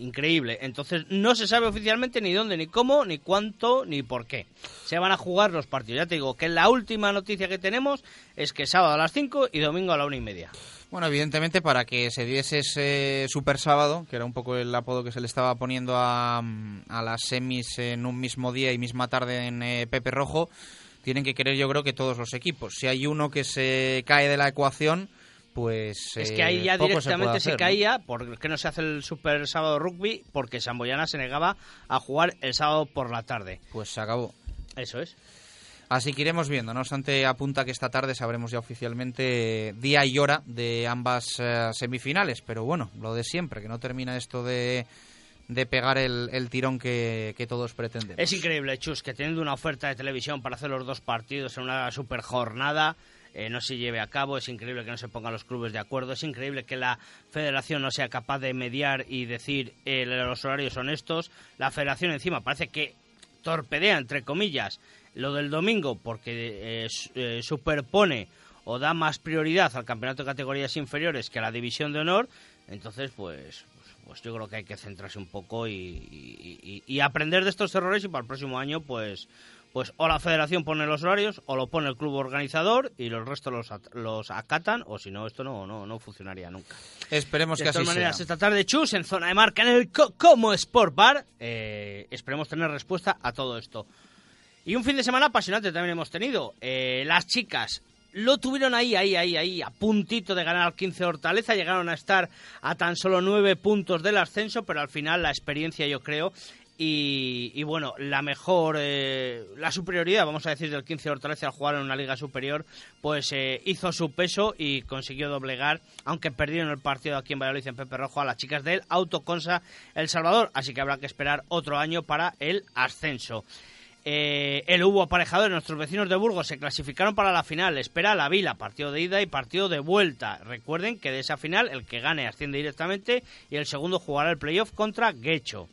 Speaker 19: Increíble. Entonces no se sabe oficialmente ni dónde, ni cómo, ni cuánto, ni por qué. Se van a jugar los partidos. Ya te digo que la última noticia que tenemos es que sábado a las 5 y domingo a la una y media.
Speaker 5: Bueno, evidentemente para que se diese ese super sábado, que era un poco el apodo que se le estaba poniendo a, las semis en un mismo día y misma tarde en eh, Pepe Rojo, tienen que querer yo creo que todos los equipos. Si hay uno que se cae de la ecuación, pues
Speaker 19: es que ahí ya
Speaker 5: eh,
Speaker 19: directamente se,
Speaker 5: hacer, ¿no?
Speaker 19: caía porque no se hace el Super Sábado Rugby porque Samboyana se negaba a jugar el sábado por la tarde.
Speaker 5: Pues se acabó.
Speaker 19: Eso es.
Speaker 5: Así que iremos viendo. No obstante, apunta que esta tarde sabremos ya oficialmente día y hora de ambas eh, semifinales. Pero bueno, lo de siempre, que no termina esto de, de pegar el, el tirón que, que todos pretenden.
Speaker 19: Es increíble, Chus, que teniendo una oferta de televisión para hacer los dos partidos en una super jornada, eh, no se lleve a cabo. Es increíble que no se pongan los clubes de acuerdo. Es increíble que la federación no sea capaz de mediar y decir eh, los horarios son estos. La federación encima parece que torpedea, entre comillas, lo del domingo porque eh, eh, superpone o da más prioridad al campeonato de categorías inferiores que a la división de honor. Entonces, pues, pues, yo creo que hay que centrarse un poco y- y- y aprender de estos errores y para el próximo año, pues, pues o la federación pone los horarios o lo pone el club organizador y los restos los, los acatan o si no, esto no, no, no funcionaría nunca.
Speaker 5: Esperemos
Speaker 19: De
Speaker 5: que así
Speaker 19: todas maneras,
Speaker 5: sea.
Speaker 19: esta tarde, Chus, en zona de marca, en el Co- Como Sport Bar, eh, esperemos tener respuesta a todo esto. Y un fin de semana apasionante también hemos tenido. Eh, las chicas lo tuvieron ahí, ahí, ahí, ahí, a puntito de ganar al 15 Hortaleza. Llegaron a estar a tan solo nueve puntos del ascenso, pero al final la experiencia, yo creo, y, bueno, la mejor, eh, la superioridad, vamos a decir, del 15 Hortaleza al jugar en una liga superior, pues eh, hizo su peso y consiguió doblegar, aunque perdieron el partido aquí en Valladolid en Pepe Rojo, a las chicas del Autoconsa El Salvador. Así que habrá que esperar otro año para el ascenso. Eh, el hubo aparejador, nuestros vecinos de Burgos se clasificaron para la final. Espera la Vila, partido de ida y partido de vuelta. Recuerden que de esa final el que gane asciende directamente y el segundo jugará el playoff contra Guecho.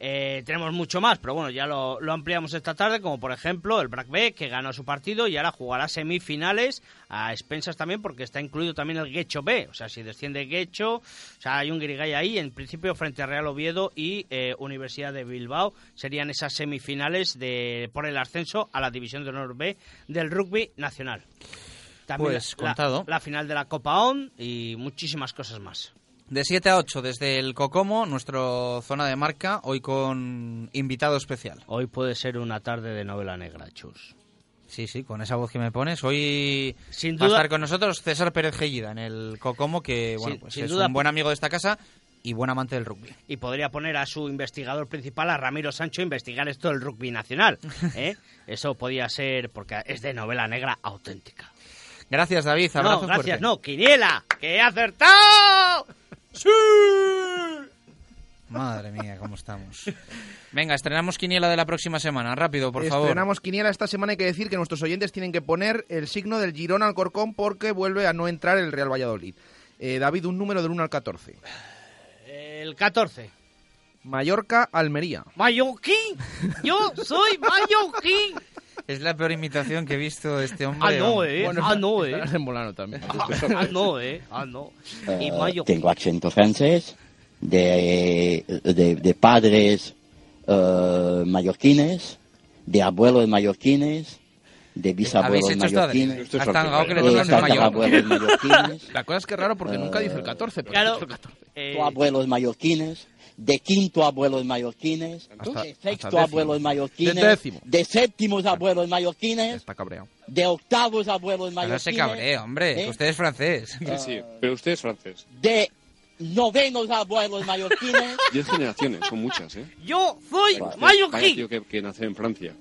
Speaker 19: Eh, tenemos mucho más, pero bueno, ya lo, lo ampliamos esta tarde, como por ejemplo el Brac B, que ganó su partido y ahora jugará semifinales a expensas también, porque está incluido también el Guecho B. O sea, si desciende Guecho, o sea, hay un Grigay ahí, en principio frente a Real Oviedo y eh, Universidad de Bilbao, serían esas semifinales de por el ascenso a la División de Honor B del rugby nacional. También
Speaker 5: Pues,
Speaker 19: la-
Speaker 5: contado.
Speaker 19: la final de la Copa ON y muchísimas cosas más.
Speaker 5: De 7 a 8 desde el Cocomo, nuestro zona de marca, hoy con invitado especial.
Speaker 19: Hoy puede ser una tarde de novela negra, chus.
Speaker 5: Sí, sí, con esa voz que me pones. Hoy
Speaker 19: Sin
Speaker 5: va a
Speaker 19: duda-
Speaker 5: estar con nosotros César Pérez Gellida en el Cocomo, que bueno,
Speaker 19: Sin-
Speaker 5: pues
Speaker 19: sin
Speaker 5: es
Speaker 19: duda-
Speaker 5: un buen amigo de esta casa y buen amante del rugby.
Speaker 19: y podría poner a su investigador principal, a Ramiro Sancho, a investigar esto del rugby nacional. ¿eh? Eso podía ser, porque es de novela negra auténtica.
Speaker 5: Gracias, David. Abrazo
Speaker 19: no, gracias,
Speaker 5: fuerte.
Speaker 19: no, Quiniela, que he acertado. ¡Sí!
Speaker 5: Madre mía, cómo estamos. Venga, estrenamos Quiniela de la próxima semana. Rápido, por favor.
Speaker 9: Estrenamos Quiniela esta semana. Hay que decir que nuestros oyentes tienen que poner el signo del Girona al Corcón porque vuelve a no entrar el Real Valladolid. Eh, David, un número del 1 al 14.
Speaker 19: El 14.
Speaker 9: Mallorca, Almería.
Speaker 19: Mallorquín. Yo soy mallorquín.
Speaker 5: Es la peor imitación que he visto de este hombre.
Speaker 19: Ah, no, eh.
Speaker 9: Bueno,
Speaker 19: ah, no, eh.
Speaker 9: Molano también.
Speaker 19: Ah, no, eh. Ah, no. Y
Speaker 20: Eh,
Speaker 19: mallorquín.
Speaker 20: tengo acento francés, de, de, de padres eh, mallorquines, de abuelos mallorquines, de bisabuelos mallorquines,
Speaker 5: Esto es Has tangado que le
Speaker 20: de mallorquines,
Speaker 9: La cosa es que es raro porque nunca dice el 14. Pero
Speaker 19: Claro.
Speaker 9: dice el 14.
Speaker 19: Eh,
Speaker 20: abuelos mallorquines, de quinto abuelos mallorquines,
Speaker 9: Hasta-
Speaker 20: de sexto abuelos mallorquines,
Speaker 9: De
Speaker 20: de séptimos abuelos mallorquines,
Speaker 9: Está cabreado.
Speaker 20: de octavos abuelos
Speaker 5: Pero no se
Speaker 20: mallorquines,
Speaker 5: cabree, hombre.
Speaker 20: ¿eh?
Speaker 5: usted es francés.
Speaker 21: Sí, sí, pero usted es francés.
Speaker 20: de novenos abuelos mallorquines,
Speaker 21: Diez generaciones, son muchas, ¿eh?
Speaker 19: Yo soy
Speaker 20: Vale.
Speaker 21: Vaya
Speaker 19: mallorquín.
Speaker 21: tío que, que en Francia.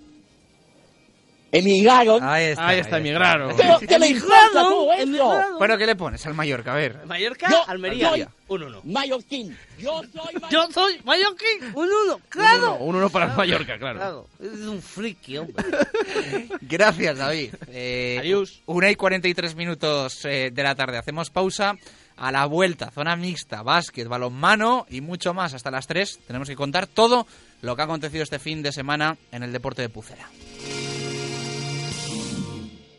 Speaker 20: Emigraron.
Speaker 5: Ahí está,
Speaker 9: Ahí está, emigraron.
Speaker 20: Pero, ¿qué le importa tú eso?
Speaker 5: Bueno, ¿qué le pones al Mallorca? A ver.
Speaker 19: Mallorca,
Speaker 20: Yo
Speaker 19: Almería,
Speaker 20: soy
Speaker 19: un 1.
Speaker 20: Mallorquín. Yo soy
Speaker 19: Yo soy mallorquín, un 1, claro.
Speaker 9: Un uno para el Mallorca, claro.
Speaker 19: Claro, es un friki, hombre.
Speaker 5: Gracias, David. Eh,
Speaker 19: Adiós.
Speaker 5: Una y 43 minutos eh, de la tarde. Hacemos pausa. A la vuelta, zona mixta, básquet, balonmano y mucho más. Hasta las 3 tenemos que contar todo lo que ha acontecido este fin de semana en el deporte de Pucela.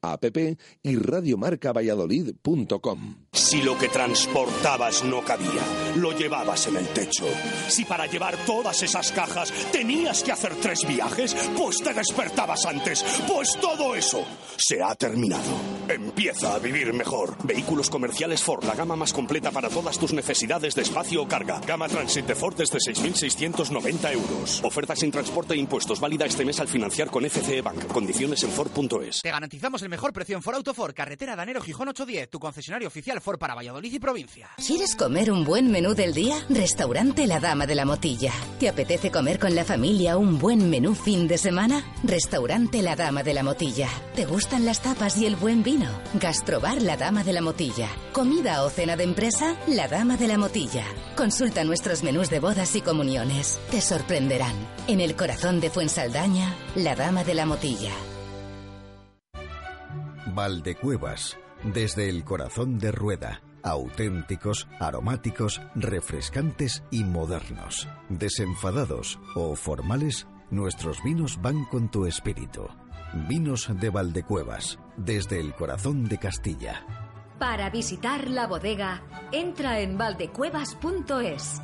Speaker 1: app y radiomarcavalladolid.com.
Speaker 12: Si lo que transportabas no cabía, lo llevabas en el techo. Si para llevar todas esas cajas tenías que hacer tres viajes, pues te despertabas antes. Pues todo eso se ha terminado. Empieza a vivir mejor. Vehículos comerciales Ford, la gama más completa para todas tus necesidades de espacio o carga. Gama Transit de Ford desde 6.690 euros. Oferta sin transporte e impuestos, válida este mes al financiar con FCE Bank. Condiciones en Ford.es.
Speaker 5: Te garantizamos el mejor precio en Ford Autofor, carretera Danero Gijón 810, tu concesionario oficial Ford para Valladolid y provincia.
Speaker 22: ¿Quieres comer un buen menú del día? Restaurante La Dama de la Motilla. ¿Te apetece comer con la familia un buen menú fin de semana? Restaurante La Dama de la Motilla. ¿Te gustan las tapas y el buen vino? Gastrobar La Dama de la Motilla. ¿Comida o cena de empresa? La Dama de la Motilla. Consulta nuestros menús de bodas y comuniones. Te sorprenderán. En el corazón de Fuensaldaña, La Dama de la Motilla.
Speaker 23: Valdecuevas, desde el corazón de Rueda. Auténticos, aromáticos, refrescantes y modernos. Desenfadados o formales, nuestros vinos van con tu espíritu. Vinos de Valdecuevas, desde el corazón de Castilla.
Speaker 15: Para visitar la bodega, entra en valdecuevas.es.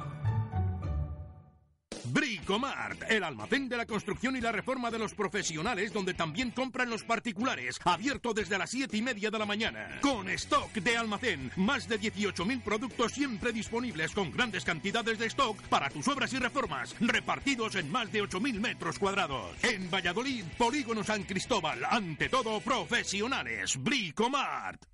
Speaker 16: Bricomart, el almacén de la construcción y la reforma de los profesionales, donde también compran los particulares, abierto desde las 7 y media de la mañana. Con stock de almacén, más de 18.000 productos siempre disponibles con grandes cantidades de stock para tus obras y reformas, repartidos en más de 8.000 metros cuadrados. En Valladolid, Polígono San Cristóbal, ante todo profesionales. Bricomart.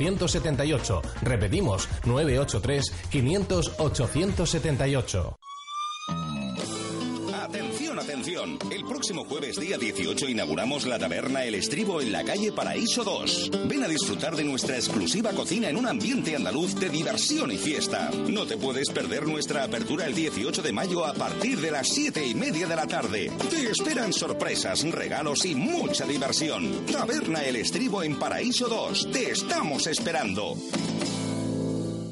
Speaker 24: 878. Repetimos, 983 500 878.
Speaker 25: Atención. El próximo jueves día 18 inauguramos la taberna El Estribo en la calle Paraíso 2. Ven a disfrutar de nuestra exclusiva cocina en un ambiente andaluz de diversión y fiesta. No te puedes perder nuestra apertura el 18 de mayo a partir de las 7 y media de la tarde. Te esperan sorpresas, regalos y mucha diversión. Taberna El Estribo en Paraíso 2. Te estamos esperando.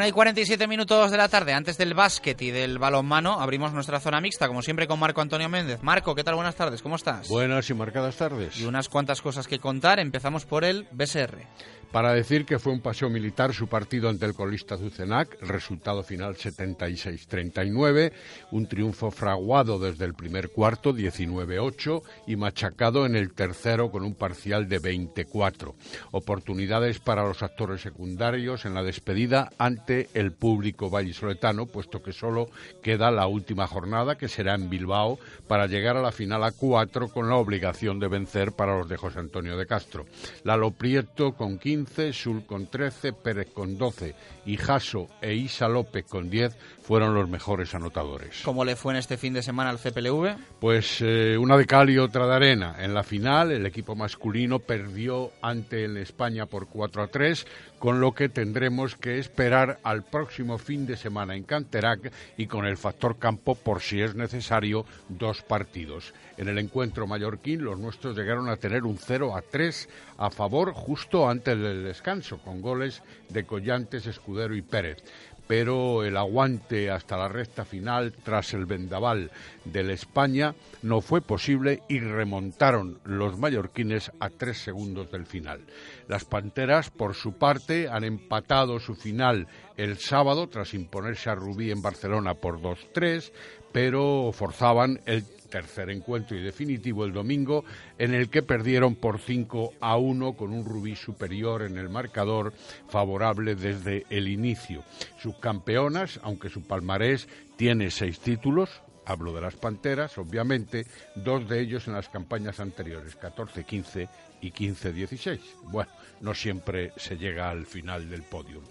Speaker 5: Una y 47 minutos de la tarde, antes del básquet y del balonmano, abrimos nuestra zona mixta, como siempre, con Marco Antonio Méndez. Marco, ¿qué tal? Buenas tardes, ¿cómo estás?
Speaker 26: Buenas y marcadas tardes.
Speaker 5: Y unas cuantas cosas que contar. Empezamos por el BSR.
Speaker 26: Para decir que fue un paseo militar su partido ante el colista Zucenac, resultado final 76-39, un triunfo fraguado desde el primer cuarto 19-8 y machacado en el tercero con un parcial de 24. Oportunidades para los actores secundarios en la despedida ante el público vallisoletano, puesto que solo queda la última jornada que será en Bilbao para llegar a la final a 4 con la obligación de vencer para los de José Antonio de Castro. Lalo Prieto con 15 15, Sul con 13, Pérez con 12 y Jaso e Isa López con 10 fueron los mejores anotadores.
Speaker 5: ¿Cómo le fue en este fin de semana al CPLV?
Speaker 26: Pues eh, una de cal y otra de arena. En la final el equipo masculino perdió ante el España por 4 a 3 con lo que tendremos que esperar al próximo fin de semana en Canterac y con el factor campo por si es necesario dos partidos. En el encuentro mallorquín los nuestros llegaron a tener un 0 a 3 a favor justo antes del descanso, con goles de Collantes, Escudero y Pérez pero el aguante hasta la recta final tras el vendaval del España no fue posible y remontaron los mallorquines a tres segundos del final. Las Panteras, por su parte, han empatado su final el sábado tras imponerse a Rubí en Barcelona por 2-3, pero forzaban el tercer encuentro y definitivo el domingo, en el que perdieron por 5 a 1 con un rubí superior en el marcador favorable desde el inicio. Subcampeonas, aunque su palmarés tiene seis títulos, hablo de las Panteras, obviamente, dos de ellos en las campañas anteriores, 14-15 y 15-16. Bueno, no siempre se llega al final del podio.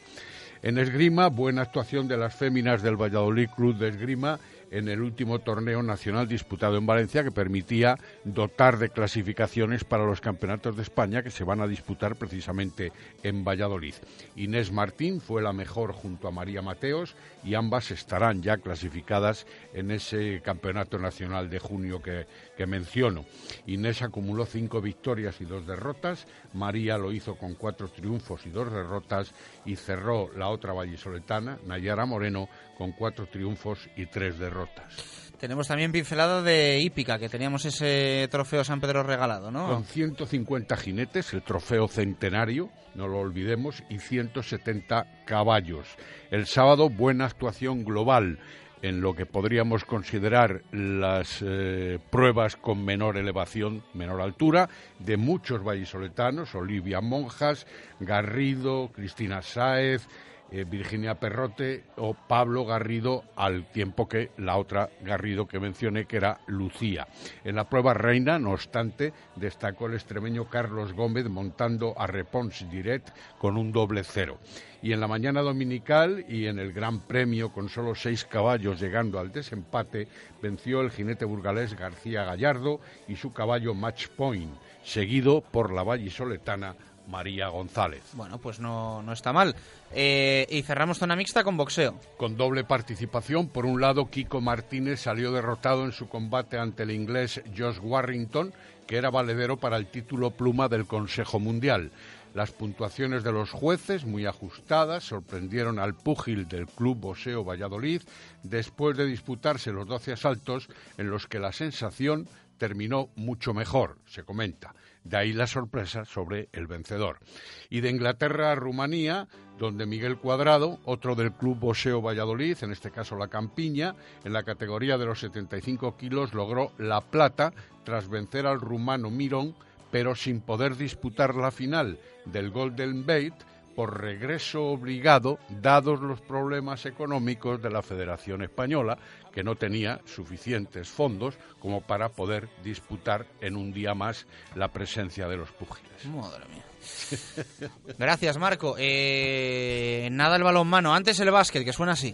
Speaker 26: En esgrima, buena actuación de las féminas del Valladolid Club de Esgrima en el último torneo nacional disputado en Valencia que permitía dotar de clasificaciones para los campeonatos de España que se van a disputar precisamente en Valladolid. Inés Martín fue la mejor junto a María Mateos y ambas estarán ya clasificadas en ese campeonato nacional de junio que, menciono. Inés acumuló cinco victorias y dos derrotas, María lo hizo con cuatro triunfos y dos derrotas y cerró la otra vallisoletana, Nayara Moreno, con cuatro triunfos y tres derrotas.
Speaker 5: Tenemos también pincelada de hípica, que teníamos ese trofeo San Pedro regalado, ¿no?
Speaker 26: Con 150 jinetes, el trofeo centenario, no lo olvidemos, y 170 caballos. El sábado, buena actuación global en lo que podríamos considerar las eh, pruebas con menor elevación, menor altura, de muchos vallisoletanos, Olivia Monjas, Garrido, Cristina Sáez, eh, Virginia Perrote o Pablo Garrido, al tiempo que la otra Garrido que mencioné, que era Lucía. En la prueba reina, no obstante, destacó el extremeño Carlos Gómez montando a Repons Direct con un doble cero. Y en la mañana dominical y en el Gran Premio, con solo seis caballos llegando al desempate, venció el jinete burgalés García Gallardo y su caballo Match Point, seguido por la vallisoletana María González.
Speaker 5: Bueno, pues no, no está mal. Eh, y cerramos zona mixta con boxeo.
Speaker 26: Con doble participación. Por un lado, Kiko Martínez salió derrotado en su combate ante el inglés Josh Warrington, que era valedero para el título pluma del Consejo Mundial. Las puntuaciones de los jueces, muy ajustadas, sorprendieron al púgil del Club Boxeo Valladolid después de disputarse los 12 asaltos en los que la sensación terminó mucho mejor, se comenta. De ahí la sorpresa sobre el vencedor. Y de Inglaterra a Rumanía, donde Miguel Cuadrado, otro del Club Boxeo Valladolid, en este caso la Campiña, en la categoría de los 75 kilos logró la plata tras vencer al rumano Mirón, pero sin poder disputar la final del Golden Bait por regreso obligado, dados los problemas económicos de la Federación Española, que no tenía suficientes fondos como para poder disputar en un día más la presencia de los púgiles.
Speaker 5: Madre mía. Gracias, Marco. Eh, nada el balonmano. Antes el básquet, que suena así.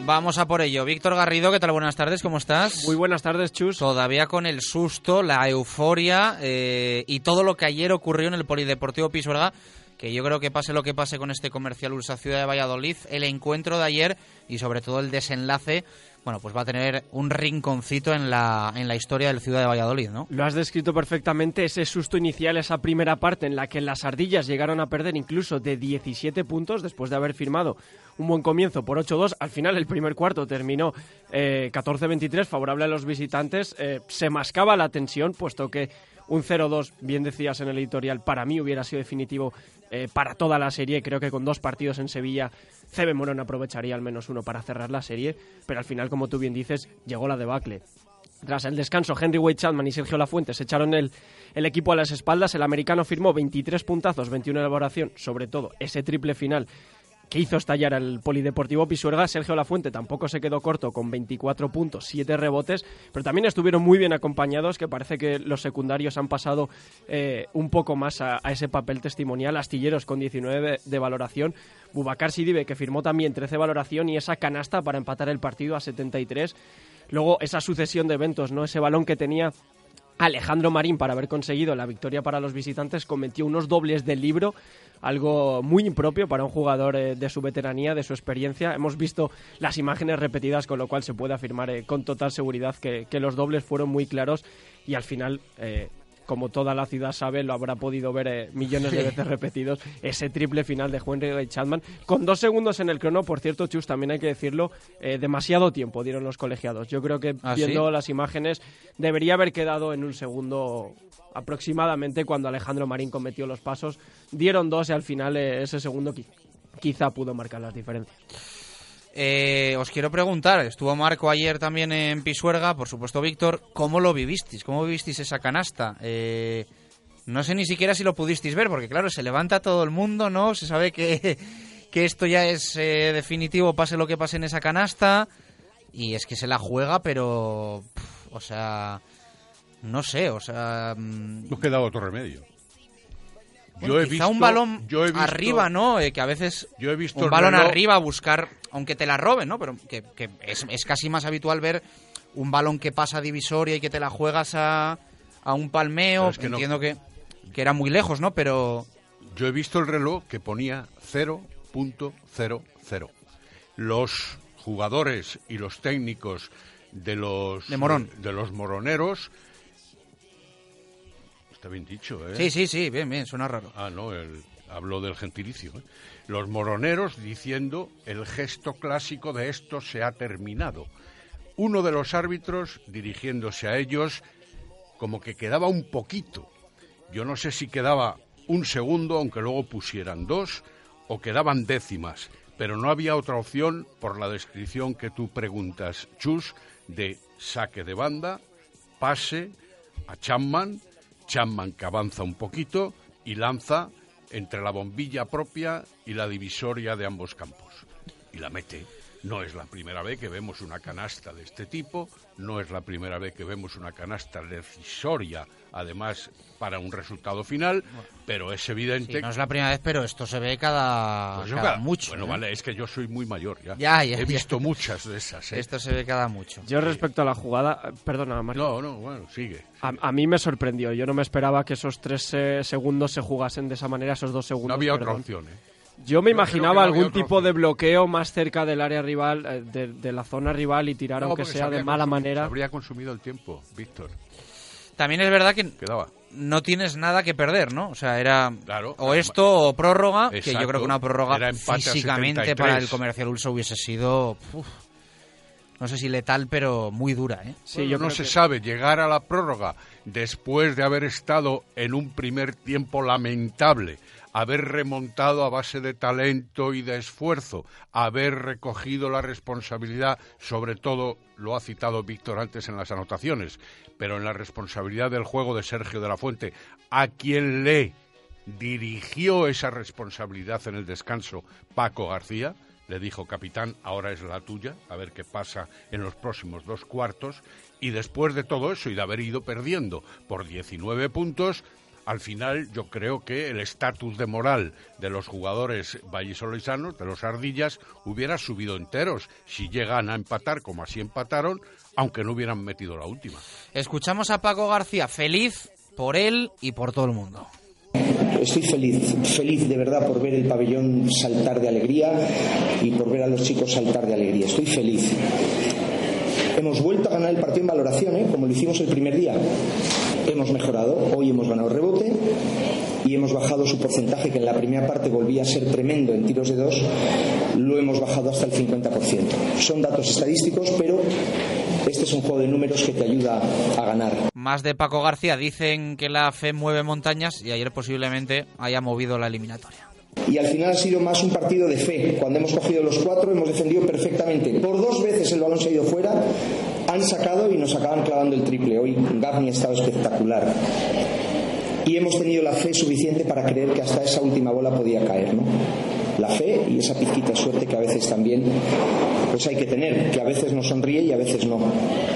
Speaker 5: Vamos a por ello. Víctor Garrido, ¿qué tal? Buenas tardes, ¿cómo estás?
Speaker 27: Muy buenas tardes, Chus.
Speaker 5: Todavía con el susto, la euforia eh, y todo lo que ayer ocurrió en el Polideportivo Pisuerga, que yo creo que pase lo que pase con este comercial Ulsa Ciudad de Valladolid, el encuentro de ayer y sobre todo el desenlace bueno, pues va a tener un rinconcito en la, en la historia del Ciudad de Valladolid, ¿no?
Speaker 27: Lo has descrito perfectamente, ese susto inicial, esa primera parte en la que las ardillas llegaron a perder incluso de 17 puntos después de haber firmado un buen comienzo por 8-2. Al final, el primer cuarto terminó eh, 14-23, favorable a los visitantes. Eh, se mascaba la tensión, puesto que un 0-2, bien decías en el editorial, para mí hubiera sido definitivo eh, para toda la serie. Creo que con dos partidos en Sevilla, Cebe Morón aprovecharía al menos uno para cerrar la serie, pero al final, como tú bien dices, llegó la debacle. Tras el descanso, Henry Wade Chapman y Sergio Lafuentes echaron el, el equipo a las espaldas. El americano firmó 23 puntazos, 21 de elaboración, sobre todo ese triple final que hizo estallar al Polideportivo Pisuerga. Sergio Lafuente tampoco se quedó corto con 24 puntos, 7 rebotes, pero también estuvieron muy bien acompañados, que parece que los secundarios han pasado eh, un poco más a, ese papel testimonial. Astilleros con 19 de, valoración, Bubacar Sidibe que firmó también 13 de valoración y esa canasta para empatar el partido a 73. Luego esa sucesión de eventos, ¿no? Ese balón que tenía Alejandro Marín, para haber conseguido la victoria para los visitantes, cometió unos dobles del libro, algo muy impropio para un jugador eh, de su veteranía, de su experiencia. Hemos visto las imágenes repetidas, con lo cual se puede afirmar eh, con total seguridad que, los dobles fueron muy claros y al final eh, como toda la ciudad sabe, lo habrá podido ver eh, millones de veces repetidos, ese triple final de Henry Chapman, con dos segundos en el crono, por cierto, Chus, también hay que decirlo, eh, demasiado tiempo dieron los colegiados. Yo creo que
Speaker 5: ¿Ah,
Speaker 27: viendo las imágenes debería haber quedado en un segundo aproximadamente cuando Alejandro Marín cometió los pasos. Dieron dos y al final eh, ese segundo quizá pudo marcar las diferencias.
Speaker 5: Eh, os quiero preguntar, estuvo Marco ayer también en Pisuerga, por supuesto Víctor, ¿cómo lo vivisteis? ¿Cómo vivisteis esa canasta? Eh, no sé ni siquiera si lo pudisteis ver, porque claro, se levanta todo el mundo, ¿no? Se sabe que, que esto ya es eh, definitivo, pase lo que pase en esa canasta, y es que se la juega, pero, o sea, no sé, o sea...
Speaker 26: Mm, no queda otro remedio
Speaker 5: yo he quizá visto, un balón arriba, ¿no? Eh, que a veces yo he visto un balón arriba buscar, aunque te la roben, ¿no? Pero que, es, casi más habitual ver un balón que pasa divisoria y que te la juegas a, a un palmeo. Entiendo que, que era muy lejos, ¿no? Pero...
Speaker 26: Yo he visto el reloj que ponía 0.00. Los jugadores y los técnicos de los,
Speaker 5: de, Morón.
Speaker 26: de los moroneros Está bien dicho, ¿eh?
Speaker 5: Sí, sí, sí, bien, bien, suena raro.
Speaker 26: Ah, no, habló del gentilicio. ¿eh? Los moroneros diciendo el gesto clásico de esto se ha terminado. Uno de los árbitros dirigiéndose a ellos como que quedaba un poquito. Yo no sé si quedaba un segundo, aunque luego pusieran dos, o quedaban décimas, pero no había otra opción por la descripción que tú preguntas, Chus, de saque de banda, pase a Chapman Chapman que avanza un poquito y lanza entre la bombilla propia y la divisoria de ambos campos. Y la mete. No es la primera vez que vemos una canasta de este tipo, no es la primera vez que vemos una canasta decisoria, además para un resultado final, pero es evidente.
Speaker 5: no es la primera vez, pero esto se ve cada, pues mucho.
Speaker 26: Bueno,
Speaker 5: ¿eh?
Speaker 26: vale, es que yo soy muy mayor ya.
Speaker 5: ya,
Speaker 26: He visto muchas de esas. ¿eh?
Speaker 5: Esto se ve cada mucho.
Speaker 27: Yo respecto a la jugada, perdona, Marco.
Speaker 26: No, no, bueno, sigue.
Speaker 27: A, mí me sorprendió. Yo no me esperaba que esos tres eh, segundos se jugasen de esa manera, esos dos segundos.
Speaker 26: No había otra opción, ¿eh?
Speaker 27: Yo me imaginaba algún tipo de bloqueo más cerca del área rival, eh, de, la zona rival y tirar aunque sea de mala manera.
Speaker 26: Habría consumido el tiempo, Víctor.
Speaker 5: También es verdad que no tienes nada que perder, ¿no? O sea, era o esto o prórroga, que yo creo que una prórroga físicamente para el Comercial Ulso hubiese sido... no sé si letal, pero muy dura, ¿eh?
Speaker 26: Sí, yo no se sabe llegar a la prórroga después de haber estado en un primer tiempo lamentable haber remontado a base de talento y de esfuerzo, haber recogido la responsabilidad, sobre todo lo ha citado Víctor antes en las anotaciones, pero en la responsabilidad del juego de Sergio de la Fuente, a quien le dirigió esa responsabilidad en el descanso Paco García, le dijo, capitán, ahora es la tuya, a ver qué pasa en los próximos dos cuartos, y después de todo eso y de haber ido perdiendo por 19 puntos, al final yo creo que el estatus de moral de los jugadores vallisolaisanos, de los ardillas, hubiera subido enteros si llegan a empatar como así empataron, aunque no hubieran metido la última.
Speaker 5: Escuchamos a Paco García, feliz por él y por todo el mundo.
Speaker 28: Estoy feliz, feliz de verdad por ver el pabellón saltar de alegría y por ver a los chicos saltar de alegría. Estoy feliz. Hemos vuelto a ganar el partido en valoración, como lo hicimos el primer día hemos mejorado. Hoy hemos ganado rebote y hemos bajado su porcentaje, que en la primera parte volvía a ser tremendo en tiros de dos, lo hemos bajado hasta el 50%. Son datos estadísticos, pero este es un juego de números que te ayuda a ganar.
Speaker 5: Más de Paco García dicen que la fe mueve montañas y ayer posiblemente haya movido la eliminatoria.
Speaker 28: Y al final ha sido más un partido de fe. Cuando hemos cogido los cuatro hemos defendido perfectamente. Por dos veces el balón se ha ido fuera han sacado y nos acaban clavando el triple. Hoy Garni ha estado espectacular. Y hemos tenido la fe suficiente para creer que hasta esa última bola podía caer, ¿no? La fe y esa pizquita suerte que a veces también pues hay que tener, que a veces nos sonríe y a veces no.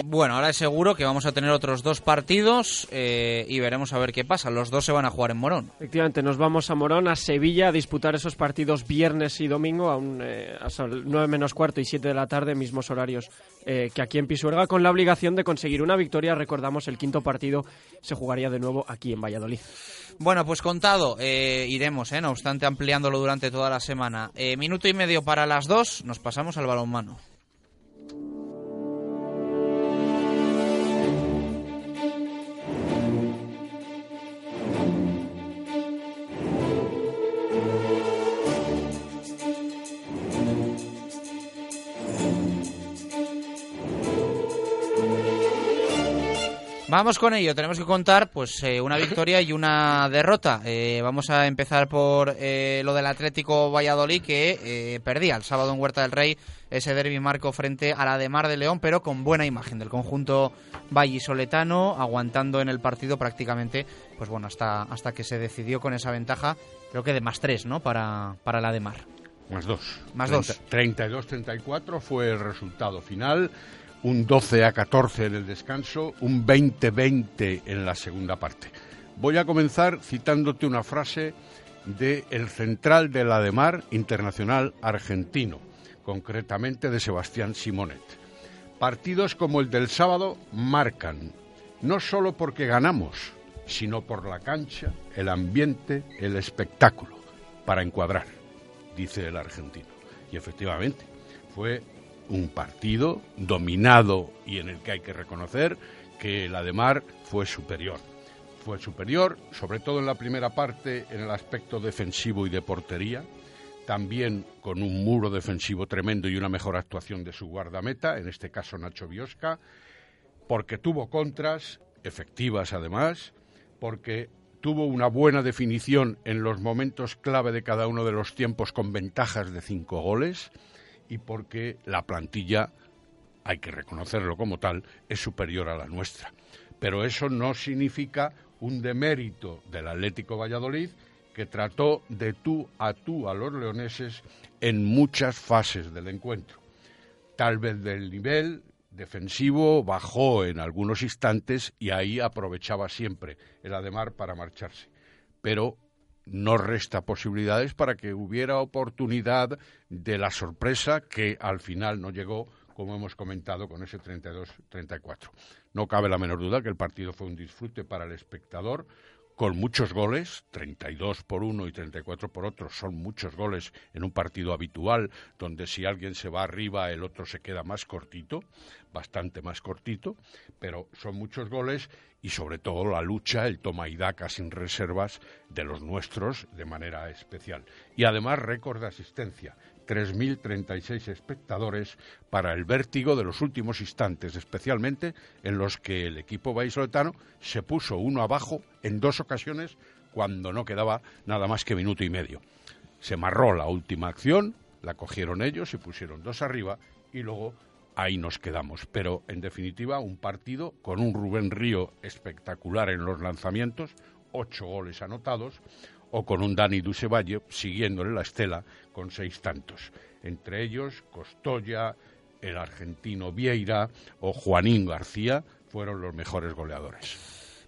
Speaker 5: Bueno, ahora es seguro que vamos a tener otros dos partidos eh, y veremos a ver qué pasa. Los dos se van a jugar en Morón.
Speaker 27: Efectivamente, nos vamos a Morón, a Sevilla, a disputar esos partidos viernes y domingo a, un, eh, a 9 menos cuarto y 7 de la tarde, mismos horarios eh, que aquí en Pisuerga, con la obligación de conseguir una victoria. Recordamos, el quinto partido se jugaría de nuevo aquí en Valladolid.
Speaker 5: Bueno, pues contado, eh, iremos, eh, no obstante, ampliándolo durante toda la semana. Eh, minuto y medio para las dos, nos pasamos al balonmano. Vamos con ello, tenemos que contar pues eh, una victoria y una derrota. Eh, vamos a empezar por eh, lo del Atlético Valladolid que perdía el sábado en Huerta del Rey ese derbi marco frente a la de Mar de León, pero con buena imagen del conjunto vallisoletano, aguantando en el partido prácticamente, pues bueno, hasta, hasta que se decidió con esa ventaja, creo que de más tres, ¿no? Para, para la de Mar.
Speaker 26: Más dos.
Speaker 5: Más dos.
Speaker 26: 32-34 fue el resultado final un 12 a 14 en el descanso, un 20-20 en la segunda parte. Voy a comenzar citándote una frase de el central de la de Mar internacional argentino, concretamente de Sebastián Simonet. Partidos como el del sábado marcan, no solo porque ganamos, sino por la cancha, el ambiente, el espectáculo, para encuadrar, dice el argentino. Y efectivamente, fue un partido dominado y en el que hay que reconocer que la de Mar fue superior. Fue superior, sobre todo en la primera parte, en el aspecto defensivo y de portería, también con un muro defensivo tremendo y una mejor actuación de su guardameta, en este caso Nacho Biosca, porque tuvo contras efectivas además, porque tuvo una buena definición en los momentos clave de cada uno de los tiempos con ventajas de cinco goles, y porque la plantilla, hay que reconocerlo como tal, es superior a la nuestra. Pero eso no significa un demérito del Atlético Valladolid que trató de tú a tú a los leoneses en muchas fases del encuentro. Tal vez del nivel defensivo bajó en algunos instantes y ahí aprovechaba siempre el Ademar para marcharse. Pero no resta posibilidades para que hubiera oportunidad de la sorpresa que al final no llegó, como hemos comentado, con ese 32-34. No cabe la menor duda que el partido fue un disfrute para el espectador, con muchos goles, 32 por uno y 34 por otro, son muchos goles en un partido habitual, donde si alguien se va arriba el otro se queda más cortito, bastante más cortito, pero son muchos goles y sobre todo la lucha, el toma y daca sin reservas de los nuestros de manera especial. Y además récord de asistencia, 3.036 espectadores para el vértigo de los últimos instantes, especialmente en los que el equipo vallisoletano se puso uno abajo en dos ocasiones cuando no quedaba nada más que minuto y medio. Se marró la última acción, la cogieron ellos y pusieron dos arriba y luego ahí nos quedamos. Pero, en definitiva, un partido con un Rubén Río espectacular en los lanzamientos, ocho goles anotados, o con un Dani Dusevalle siguiéndole la estela con seis tantos. Entre ellos, Costoya, el argentino Vieira o Juanín García fueron los mejores goleadores.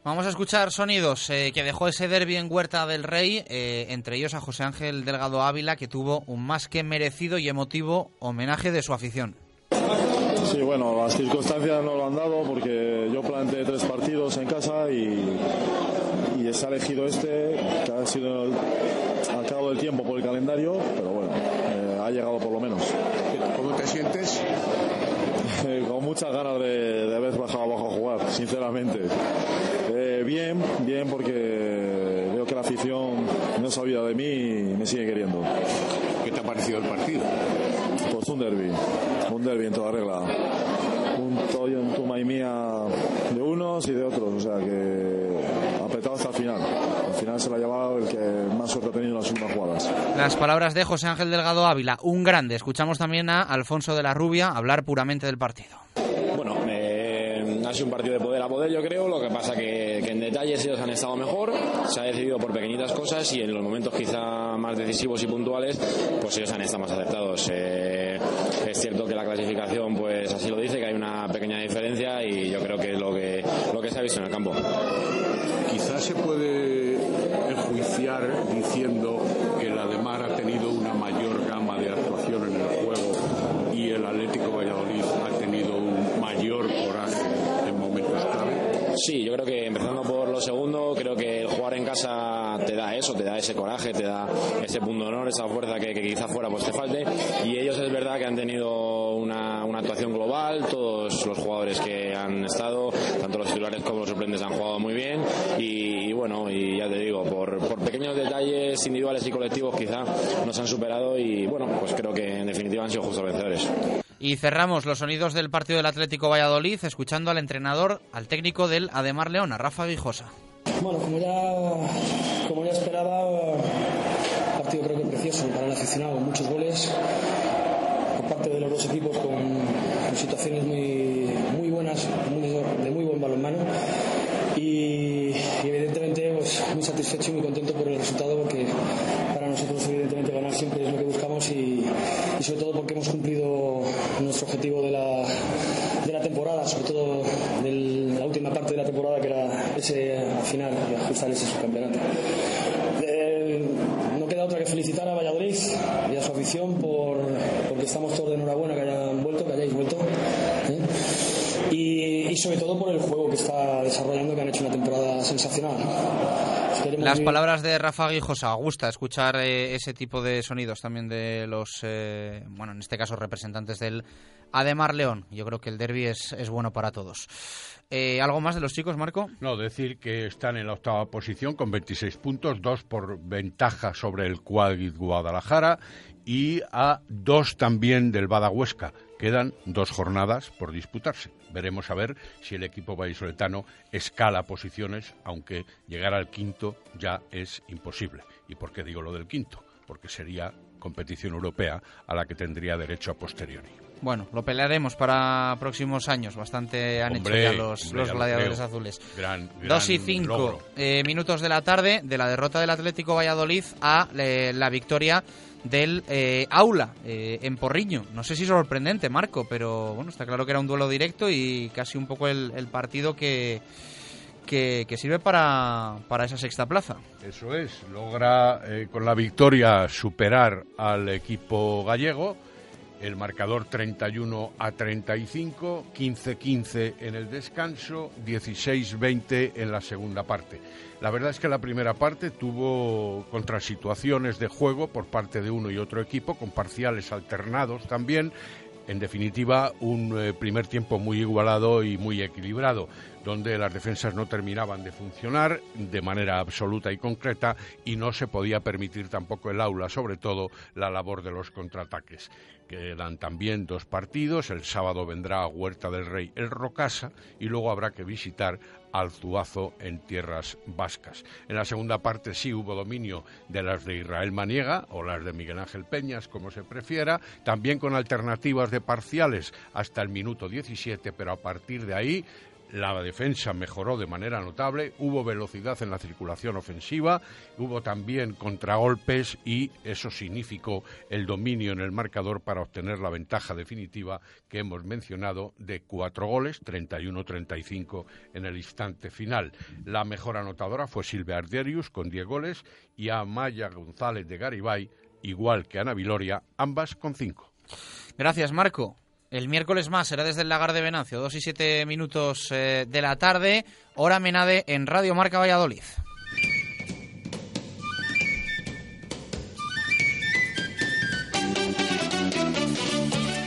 Speaker 5: Vamos a escuchar sonidos eh, que dejó ese derbi en Huerta del Rey, eh, entre ellos a José Ángel Delgado Ávila, que tuvo un más que merecido y emotivo homenaje de su afición.
Speaker 29: Sí, bueno, las circunstancias no lo han dado porque yo planteé tres partidos en casa y, y se ha elegido este, que ha sido al cabo del tiempo por el calendario, pero bueno, eh, ha llegado por lo menos.
Speaker 26: ¿Cómo te sientes?
Speaker 29: Eh, con muchas ganas de, de, haber bajado abajo a jugar, sinceramente. Eh, bien, bien porque veo que la afición no sabía de mí y me sigue queriendo.
Speaker 26: ¿Qué te ha parecido el partido?
Speaker 29: Pues un derby, un derby en toda regla. Un toyo en tuma y mía de unos y de otros, o sea que apretado hasta el final. Al final se lo ha llevado el que más suerte ha tenido en las últimas jugadas.
Speaker 5: Las palabras de José Ángel Delgado Ávila, un grande. Escuchamos también a Alfonso de la Rubia hablar puramente del partido.
Speaker 30: Bueno, eh, ha sido un partido de poder a poder, yo creo. Lo que pasa que, que en detalles ellos han estado mejor. Se ha decidido por pequeñitas cosas y en los momentos quizá más decisivos y puntuales, pues ellos han estado más acertados. Eh, es cierto que la clasificación, pues así lo dice, que hay una pequeña diferencia y yo creo que es lo que, lo que se ha visto en el campo.
Speaker 26: Se puede enjuiciar diciendo que la de Mar ha tenido una mayor gama de actuación en el juego y el Atlético Valladolid ha tenido un mayor coraje en momentos clave.
Speaker 30: Sí, yo creo que empezando por lo segundo, creo que jugar en casa te da eso, te da ese coraje, te da ese punto de honor, esa fuerza que, que quizá fuera pues te falte. Y ellos es verdad que han tenido una, una actuación global, todos los jugadores que han estado, tanto los titulares como los suplentes han jugado muy bien. Y, y bueno, y ya te digo, por, por pequeños detalles individuales y colectivos quizá nos han superado y bueno, pues creo que en definitiva han sido justos vencedores.
Speaker 5: Y cerramos los sonidos del partido del Atlético Valladolid escuchando al entrenador, al técnico del Ademar León, a Rafa Guijosa.
Speaker 31: Bueno, como ya, como ya esperaba, partido creo que precioso para el aficionado, muchos goles por parte de los dos equipos con, situaciones muy, muy buenas, muy, de muy buen balonmano. Y, y evidentemente pues, muy satisfecho y muy contento por el resultado porque nosotros evidentemente ganar siempre es lo que buscamos y, y sobre todo porque hemos cumplido nuestro objetivo de la, de la temporada, sobre todo de la última parte de la temporada que era ese al final ajustar ese subcampeonato. Eh, no queda otra que felicitar a Valladolid y a su afición por, porque estamos todos de enhorabuena que hayan vuelto, que hayáis vuelto. ¿eh? Y, y sobre todo por el juego que está desarrollando, que han hecho una temporada sensacional.
Speaker 5: Las palabras de Rafa Guijosa, gusta escuchar eh, ese tipo de sonidos también de los, eh, bueno, en este caso representantes del Ademar León. Yo creo que el derby es, es bueno para todos. Eh, ¿Algo más de los chicos, Marco?
Speaker 26: No, decir que están en la octava posición con 26 puntos, dos por ventaja sobre el Cuadrid Guadalajara y a dos también del Badahuesca. Quedan dos jornadas por disputarse. Veremos a ver si el equipo vallisoletano escala posiciones, aunque llegar al quinto ya es imposible. ¿Y por qué digo lo del quinto? Porque sería competición europea a la que tendría derecho a posteriori.
Speaker 5: Bueno, lo pelearemos para próximos años. Bastante han
Speaker 26: Hombre,
Speaker 5: hecho ya los,
Speaker 26: hombre,
Speaker 5: los
Speaker 26: ya
Speaker 5: gladiadores azules.
Speaker 26: Gran-
Speaker 5: Dos y cinco eh, minutos de la tarde de la derrota del Atlético Valladolid a eh, la victoria del eh, Aula eh, en Porriño. No sé si sorprendente, Marco, pero bueno, está claro que era un duelo directo y casi un poco el, el partido que, que, sirve para, para esa sexta plaza.
Speaker 26: Eso es, logra eh, con la victoria superar al equipo gallego, el marcador 31 a 35, 15-15 en el descanso, 16-20 en la segunda parte. La verdad es que la primera parte tuvo contrasituaciones de juego por parte de uno y otro equipo, con parciales alternados también. En definitiva, un eh, primer tiempo muy igualado y muy equilibrado, donde las defensas no terminaban de funcionar de manera absoluta y concreta y no se podía permitir tampoco el aula, sobre todo la labor de los contraataques. Quedan también dos partidos. El sábado vendrá a Huerta del Rey el Rocasa y luego habrá que visitar al Zuazo en tierras vascas. En la segunda parte sí hubo dominio de las de Israel Maniega o las de Miguel Ángel Peñas, como se prefiera, también con alternativas de parciales hasta el minuto 17, pero a partir de ahí la defensa mejoró de manera notable, hubo velocidad en la circulación ofensiva, hubo también contragolpes y eso significó el dominio en el marcador para obtener la ventaja definitiva que hemos mencionado de cuatro goles, 31-35 en el instante final. La mejor anotadora fue Silvia Arderius con 10 goles y Amaya González de Garibay, igual que Ana Viloria, ambas con 5.
Speaker 5: Gracias, Marco. El miércoles más será desde el Lagar de Venancio, 2 y 7 minutos eh, de la tarde, hora Menade en Radio Marca Valladolid.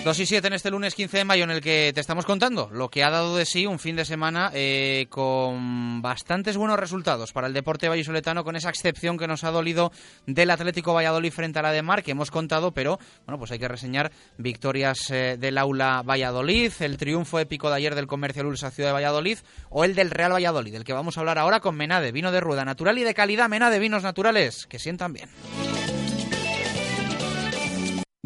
Speaker 5: Dos y siete en este lunes 15 de mayo en el que te estamos contando lo que ha dado de sí un fin de semana eh, con bastantes buenos resultados para el deporte vallisoletano con esa excepción que nos ha dolido del Atlético Valladolid frente a la de Mar que hemos contado, pero bueno, pues hay que reseñar victorias eh, del Aula Valladolid, el triunfo épico de ayer del Comercio Lulsa Ciudad de Valladolid o el del Real Valladolid, del que vamos a hablar ahora con Menade, vino de rueda natural y de calidad, Menade, vinos naturales que sientan bien.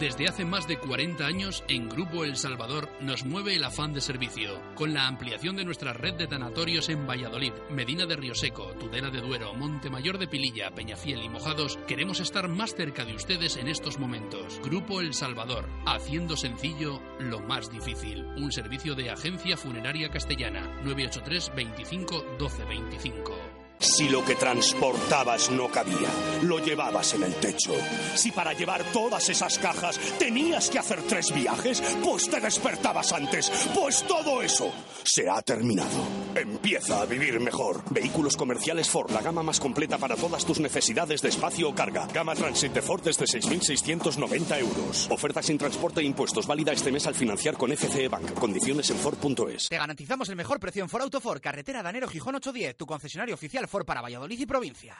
Speaker 32: Desde hace más de 40 años, en Grupo El Salvador nos mueve el afán de servicio, con la ampliación de nuestra red de tanatorios en Valladolid, Medina de Rioseco, Tudela de Duero, Montemayor de Pililla, Peñafiel y Mojados, queremos estar más cerca de ustedes en estos momentos. Grupo El Salvador, haciendo sencillo lo más difícil. Un servicio de agencia funeraria castellana, 983 25 12 25.
Speaker 12: Si lo que transportabas no cabía, lo llevabas en el techo. Si para llevar todas esas cajas tenías que hacer tres viajes, pues te despertabas antes. Pues todo eso se ha terminado. Empieza a vivir mejor. Vehículos comerciales Ford, la gama más completa para todas tus necesidades de espacio o carga. Gama Transit de Ford desde 6.690 euros. Oferta sin transporte e impuestos, válida este mes al financiar con FCE Bank. Condiciones en Ford.es.
Speaker 5: Te garantizamos el mejor precio en Ford Autofor, carretera Danero Gijón 810, tu concesionario oficial Ford para Valladolid y provincia.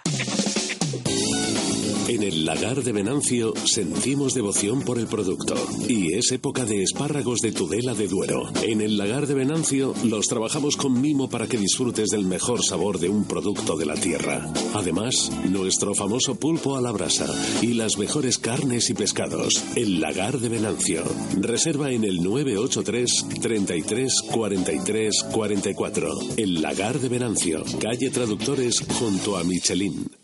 Speaker 33: En el lagar de Venancio sentimos devoción por el producto y es época de espárragos de Tudela de Duero. En el lagar de Venancio los trabajamos con mimo para que disfrutes del mejor sabor de un producto de la tierra. Además, nuestro famoso pulpo a la brasa y las mejores carnes y pescados. El lagar de Venancio. Reserva en el 983 33 43 44. El lagar de Venancio. Calle Traductores junto a Michelin.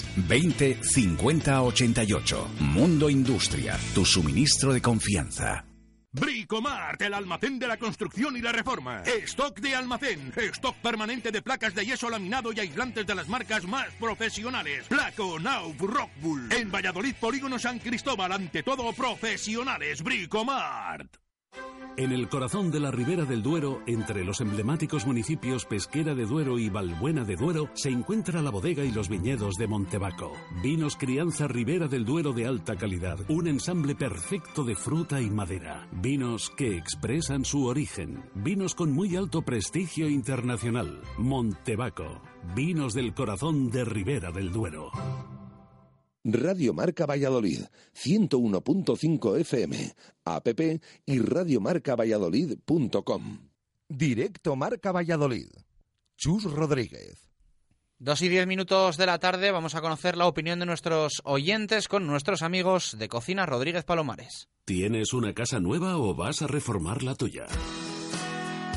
Speaker 34: 20 50 88. Mundo Industria, tu suministro de confianza.
Speaker 16: Bricomart, el almacén de la construcción y la reforma. Stock de almacén. Stock permanente de placas de yeso laminado y aislantes de las marcas más profesionales. Placo, Nauf, Rockbull. En Valladolid, Polígono San Cristóbal, ante todo profesionales. Bricomart.
Speaker 8: En el corazón de la Ribera del Duero, entre los emblemáticos municipios Pesquera de Duero y Valbuena de Duero, se encuentra la bodega y los viñedos de Montebaco. Vinos Crianza Ribera del Duero de alta calidad, un ensamble perfecto de fruta y madera. Vinos que expresan su origen. Vinos con muy alto prestigio internacional. Montebaco. Vinos del corazón de Ribera del Duero.
Speaker 1: Radio Marca Valladolid, 101.5 FM, app y radiomarcavalladolid.com. Directo Marca Valladolid. Chus Rodríguez.
Speaker 5: Dos y diez minutos de la tarde vamos a conocer la opinión de nuestros oyentes con nuestros amigos de Cocina Rodríguez Palomares.
Speaker 8: ¿Tienes una casa nueva o vas a reformar la tuya?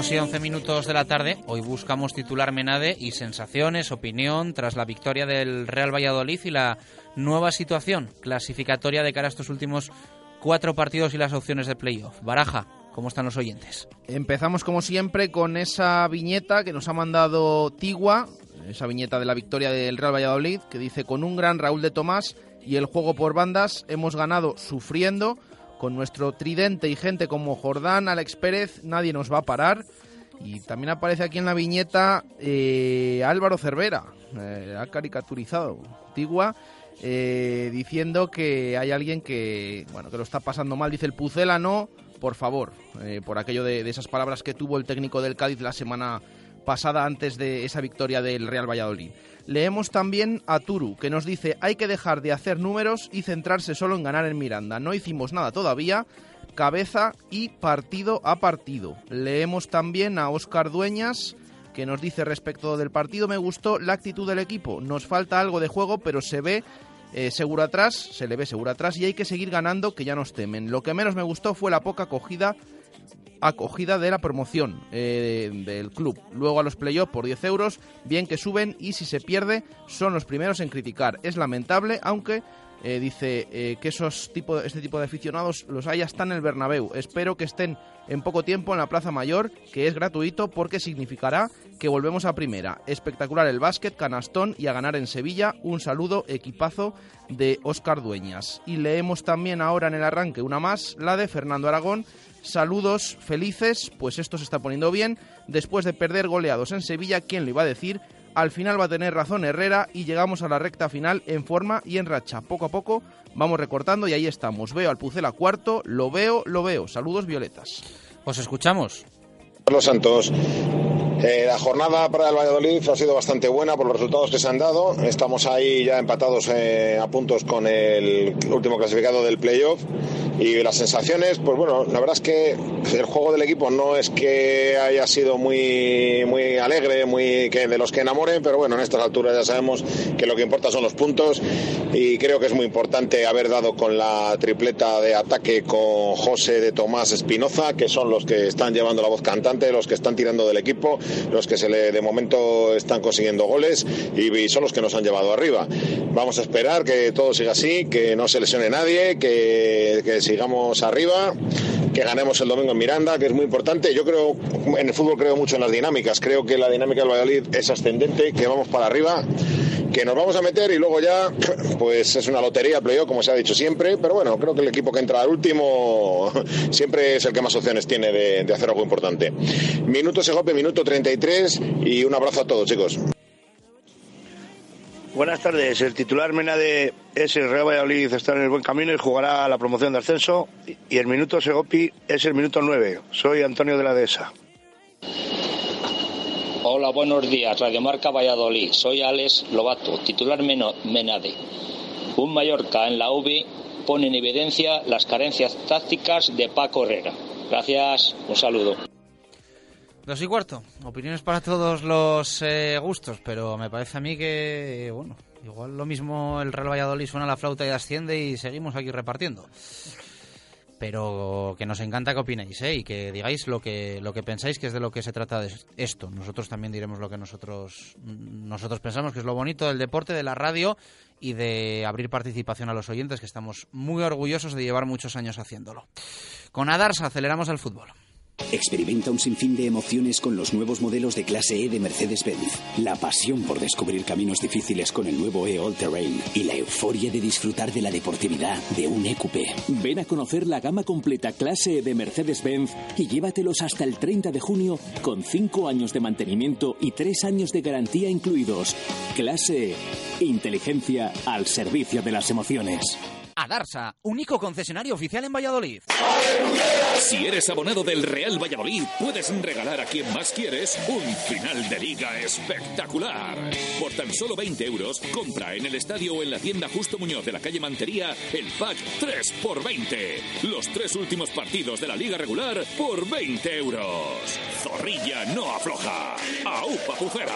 Speaker 5: Dos y once minutos de la tarde, hoy buscamos titular Menade y sensaciones, opinión tras la victoria del Real Valladolid y la nueva situación clasificatoria de cara a estos últimos cuatro partidos y las opciones de playoff. Baraja, ¿cómo están los oyentes?
Speaker 9: Empezamos como siempre con esa viñeta que nos ha mandado Tigua, esa viñeta de la victoria del Real Valladolid, que dice con un gran Raúl de Tomás y el juego por bandas hemos ganado sufriendo con nuestro tridente y gente como Jordán, Alex Pérez, nadie nos va a parar. Y también aparece aquí en la viñeta eh, Álvaro Cervera, eh, ha caricaturizado Tigua, eh, diciendo que hay alguien que, bueno, que lo está pasando mal. Dice el Pucela no, por favor, eh, por aquello de, de esas palabras que tuvo el técnico del Cádiz la semana pasada antes de esa victoria del Real Valladolid. Leemos también a Turu, que nos dice hay que dejar de hacer números y centrarse solo en ganar en Miranda. No hicimos nada todavía, cabeza y partido a partido. Leemos también a Óscar Dueñas, que nos dice respecto del partido me gustó la actitud del equipo. Nos falta algo de juego, pero se ve eh, seguro atrás, se le ve seguro atrás y hay que seguir ganando que ya nos temen. Lo que menos me gustó fue la poca acogida acogida de la promoción eh, del club. Luego a los playoffs por 10 euros, bien que suben y si se pierde son los primeros en criticar. Es lamentable, aunque eh, dice eh, que esos tipo, este tipo de aficionados los hay hasta en el Bernabéu. Espero que estén en poco tiempo en la Plaza Mayor, que es gratuito porque significará que volvemos a primera. Espectacular el básquet, canastón y a ganar en Sevilla. Un saludo, equipazo de Óscar Dueñas. Y leemos también ahora en el arranque una más, la de Fernando Aragón. Saludos felices, pues esto se está poniendo bien. Después de perder goleados en Sevilla, ¿quién lo iba a decir? Al final va a tener razón Herrera y llegamos a la recta final en forma y en racha. Poco a poco vamos recortando y ahí estamos. Veo al Pucela cuarto, lo veo, lo veo. Saludos violetas.
Speaker 5: Os escuchamos.
Speaker 35: Carlos Santos. Eh, la jornada para el Valladolid ha sido bastante buena por los resultados que se han dado. Estamos ahí ya empatados eh, a puntos con el último clasificado del playoff. Y las sensaciones, pues bueno, la verdad es que el juego del equipo no es que haya sido muy, muy alegre, muy que de los que enamoren, pero bueno, en estas alturas ya sabemos que lo que importa son los puntos y creo que es muy importante haber dado con la tripleta de ataque con José de Tomás Espinoza, que son los que están llevando la voz cantante, los que están tirando del equipo, los que se le de momento están consiguiendo goles y, son los que nos han llevado arriba. Vamos a esperar que todo siga así, que no se lesione nadie, que, sigamos arriba, que ganemos el domingo en Miranda, que es muy importante. Yo creo, en el fútbol creo mucho en las dinámicas, creo que la dinámica del Valladolid es ascendente, que vamos para arriba, que nos vamos a meter y luego ya, pues es una lotería, playoff, como se ha dicho siempre, pero bueno, creo que el equipo que entra al último siempre es el que más opciones tiene de, hacer algo importante. Minuto Segope, minuto 33 y un abrazo a todos, chicos.
Speaker 36: Buenas tardes. El titular Menade es el Real Valladolid, está en el buen camino y jugará la promoción de ascenso. Y el minuto Segopi es el minuto 9. Soy Antonio de la Dehesa.
Speaker 37: Hola, buenos días. Radio Marca Valladolid. Soy Alex Lobato, titular Menade. Un Mallorca en la UBI pone en evidencia las carencias tácticas de Paco Herrera. Gracias, un saludo.
Speaker 5: Dos y cuarto. Opiniones para todos los eh, gustos, pero me parece a mí que, bueno, igual lo mismo el Real Valladolid suena la flauta y asciende y seguimos aquí repartiendo. Pero que nos encanta que opinéis, ¿eh? Y que digáis lo que, lo que pensáis que es de lo que se trata de esto. Nosotros también diremos lo que nosotros, nosotros pensamos que es lo bonito del deporte, de la radio y de abrir participación a los oyentes, que estamos muy orgullosos de llevar muchos años haciéndolo. Con Adars aceleramos el fútbol.
Speaker 38: Experimenta un sinfín de emociones con los nuevos modelos de clase E de Mercedes-Benz. La pasión por descubrir caminos difíciles con el nuevo E All Terrain y la euforia de disfrutar de la deportividad de un EQP.
Speaker 39: Ven a conocer la gama completa clase E de Mercedes-Benz y llévatelos hasta el 30 de junio con 5 años de mantenimiento y 3 años de garantía incluidos. Clase E. Inteligencia al servicio de las emociones.
Speaker 5: A Adarsa, único concesionario oficial en Valladolid.
Speaker 40: Si eres abonado del Real Valladolid, puedes regalar a quien más quieres un final de liga espectacular. Por tan solo 20 euros, compra en el estadio o en la tienda Justo Muñoz de la calle Mantería el pack 3x20. Los tres últimos partidos de la liga regular por 20 euros. Zorrilla no afloja. ¡Aupa Pufera!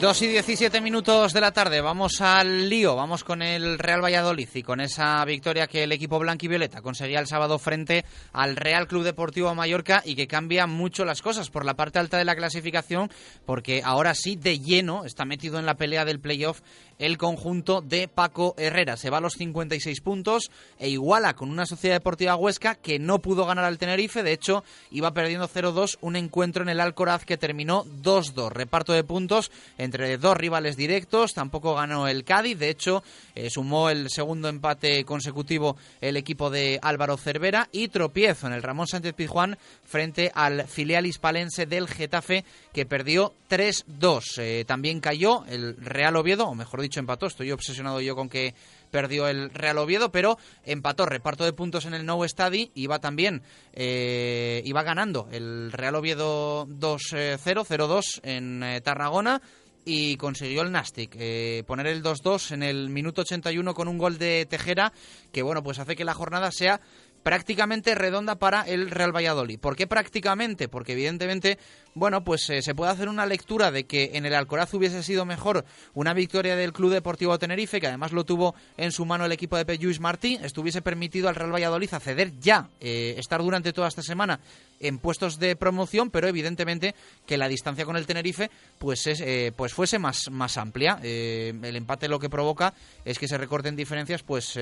Speaker 5: 2 y 17 minutos de la tarde, vamos al lío, vamos con el Real Valladolid y con esa victoria que el equipo blanquivioleta conseguía el sábado frente al Real Club Deportivo Mallorca y que cambia mucho las cosas por la parte alta de la clasificación porque ahora sí de lleno está metido en la pelea del playoff el conjunto de Paco Herrera. Se va a los 56 puntos e iguala con una Sociedad Deportiva Huesca que no pudo ganar al Tenerife. De hecho, iba perdiendo 0-2 un encuentro en el Alcoraz que terminó 2-2. Reparto de puntos en entre dos rivales directos, tampoco ganó el Cádiz, de hecho eh, sumó el segundo empate consecutivo el equipo de Álvaro Cervera y tropiezo en el Ramón Sánchez Pizjuán frente al filial hispalense del Getafe que perdió 3-2. Eh, también cayó el Real Oviedo, o mejor dicho empató, estoy obsesionado yo con que perdió el Real Oviedo, pero empató reparto de puntos en el Nou Stadi, iba también, eh, iba ganando el Real Oviedo 2-0, 0-2 en eh, Tarragona y consiguió el Nastic eh, poner el 2-2 en el minuto 81 con un gol de Tejera que bueno pues hace que la jornada sea prácticamente redonda para el Real Valladolid. ¿Por qué prácticamente? Porque evidentemente, bueno, pues eh, se puede hacer una lectura de que en el Alcoraz hubiese sido mejor una victoria del Club Deportivo Tenerife, que además lo tuvo en su mano el equipo de Luis Martí, estuviese permitido al Real Valladolid acceder ya, eh, estar durante toda esta semana en puestos de promoción, pero evidentemente que la distancia con el Tenerife pues es, eh, pues fuese más, más amplia. el empate lo que provoca es que se recorten diferencias pues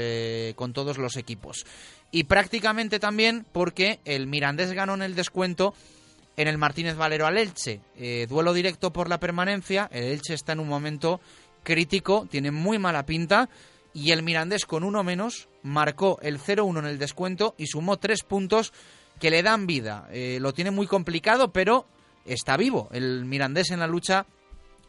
Speaker 5: con todos los equipos y prácticamente también porque el Mirandés ganó en el descuento en el Martínez Valero al Elche. Eh, duelo directo por la permanencia, el Elche está en un momento crítico, tiene muy mala pinta y el Mirandés con uno menos marcó el 0-1 en el descuento y sumó tres puntos que le dan vida. Eh, lo tiene muy complicado, pero está vivo el Mirandés en la lucha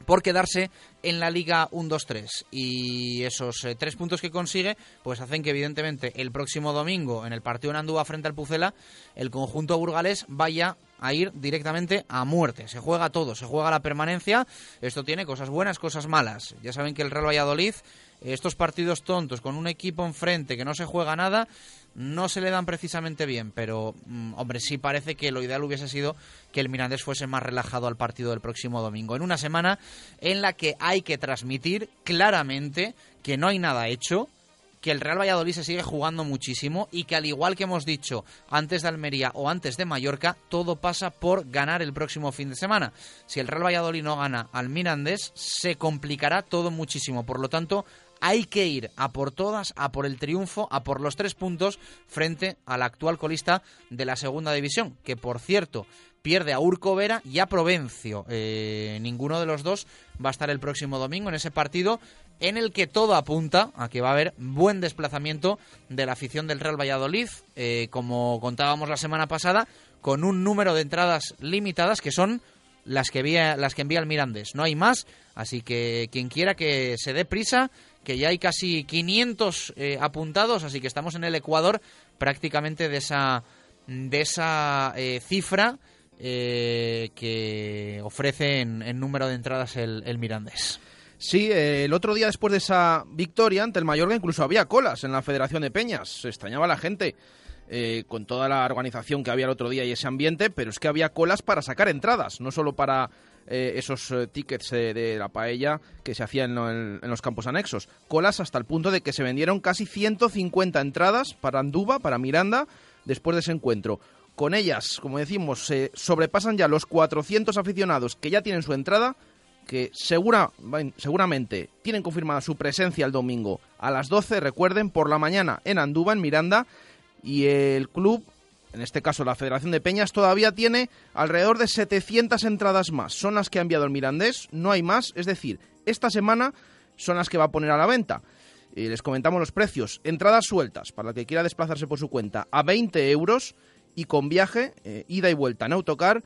Speaker 5: por quedarse en la Liga 1-2-3. Y esos eh, tres puntos que consigue, pues hacen que evidentemente el próximo domingo, en el partido en Andúa frente al Pucela, el conjunto burgalés vaya a ir directamente a muerte. Se juega todo, se juega la permanencia. Esto tiene cosas buenas, cosas malas. Ya saben que el Real Valladolid, estos partidos tontos con un equipo enfrente que no se juega nada, no se le dan precisamente bien, pero mm, hombre, sí parece que lo ideal hubiese sido que el Mirandés fuese más relajado al partido del próximo domingo. En una semana en la que hay que transmitir claramente que no hay nada hecho, que el Real Valladolid se sigue jugando muchísimo y que al igual que hemos dicho antes de Almería o antes de Mallorca, todo pasa por ganar el próximo fin de semana. Si el Real Valladolid no gana al Mirandés, se complicará todo muchísimo. Por lo tanto, hay que ir a por todas, a por el triunfo, a por los tres puntos frente al actual colista de la segunda división, que por cierto pierde a Urco Vera y a Provencio. Eh, ninguno de los dos va a estar el próximo domingo en ese partido en el que todo apunta a que va a haber buen desplazamiento de la afición del Real Valladolid, eh, como contábamos la semana pasada, con un número de entradas limitadas que son las que, las que envía el Mirandés. No hay más, así que quien quiera que se dé prisa, que ya hay casi 500 eh, apuntados, así que estamos en el Ecuador prácticamente de esa, de esa eh, cifra eh, que ofrece en, número de entradas el, Mirandés.
Speaker 9: Sí, el otro día después de esa victoria ante el Mallorca incluso había colas en la Federación de Peñas. Se extrañaba la gente con toda la organización que había el otro día y ese ambiente, pero es que había colas para sacar entradas, no solo para eh, esos eh, tickets eh, de la paella que se hacían en, los campos anexos. Colas hasta el punto de que se vendieron casi 150 entradas para Anduba, para Miranda, después de ese encuentro. Con ellas, como decimos, se sobrepasan ya los 400 aficionados que ya tienen su entrada, que segura, seguramente tienen confirmada su presencia el domingo a las 12, recuerden, por la mañana en Anduba, en Miranda, y el club en este caso la Federación de Peñas, todavía tiene alrededor de 700 entradas más. Son las que ha enviado el Mirandés, no hay más. Es decir, esta semana son las que va a poner a la venta. Y les comentamos los precios. Entradas sueltas, para el que quiera desplazarse por su cuenta, a 20 euros y con viaje, eh, ida y vuelta en autocar,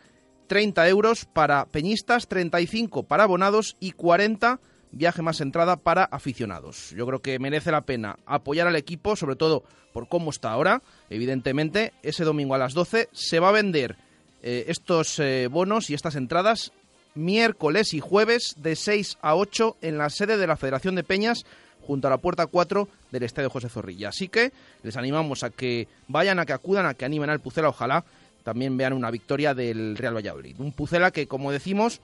Speaker 9: 30 euros para peñistas, 35 para abonados y 40 viaje más entrada para aficionados. Yo creo que merece la pena apoyar al equipo, sobre todo por cómo está ahora. Evidentemente, ese domingo a las 12 se va a vender eh, estos eh, bonos y estas entradas miércoles y jueves de 6 a 8 en la sede de la Federación de Peñas junto a la puerta 4 del Estadio José Zorrilla. Así que les animamos a que vayan, a que acudan, a que animen al Pucela, ojalá también vean una victoria del Real Valladolid. Un Pucela que, como decimos,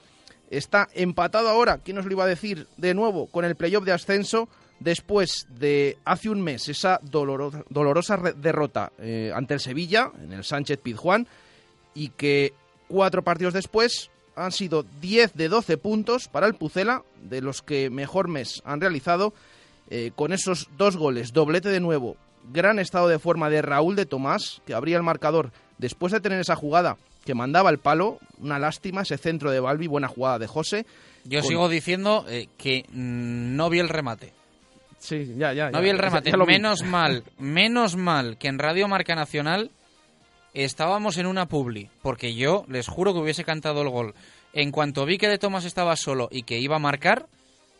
Speaker 9: está empatado ahora, ¿quién nos lo iba a decir de nuevo? Con el playoff de ascenso después de hace un mes esa dolorosa, derrota eh, ante el Sevilla, en el Sánchez Pizjuán, y que cuatro partidos después han sido 10 de 12 puntos para el Pucela, de los que mejor mes han realizado, eh, con esos dos goles, doblete de nuevo, gran estado de forma de Raúl de Tomás, que abría el marcador después de tener esa jugada que mandaba el palo, una lástima ese centro de Balbi, buena jugada de José.
Speaker 5: Yo
Speaker 9: con-
Speaker 5: sigo diciendo eh, que mm, no vi el remate.
Speaker 9: Sí, ya, ya.
Speaker 5: No
Speaker 9: ya.
Speaker 5: vi el remate.
Speaker 9: Ya lo vi.
Speaker 5: Menos mal, menos mal que en Radio Marca Nacional estábamos en una publi, porque yo les juro que hubiese cantado el gol. En cuanto vi que De Tomás estaba solo y que iba a marcar,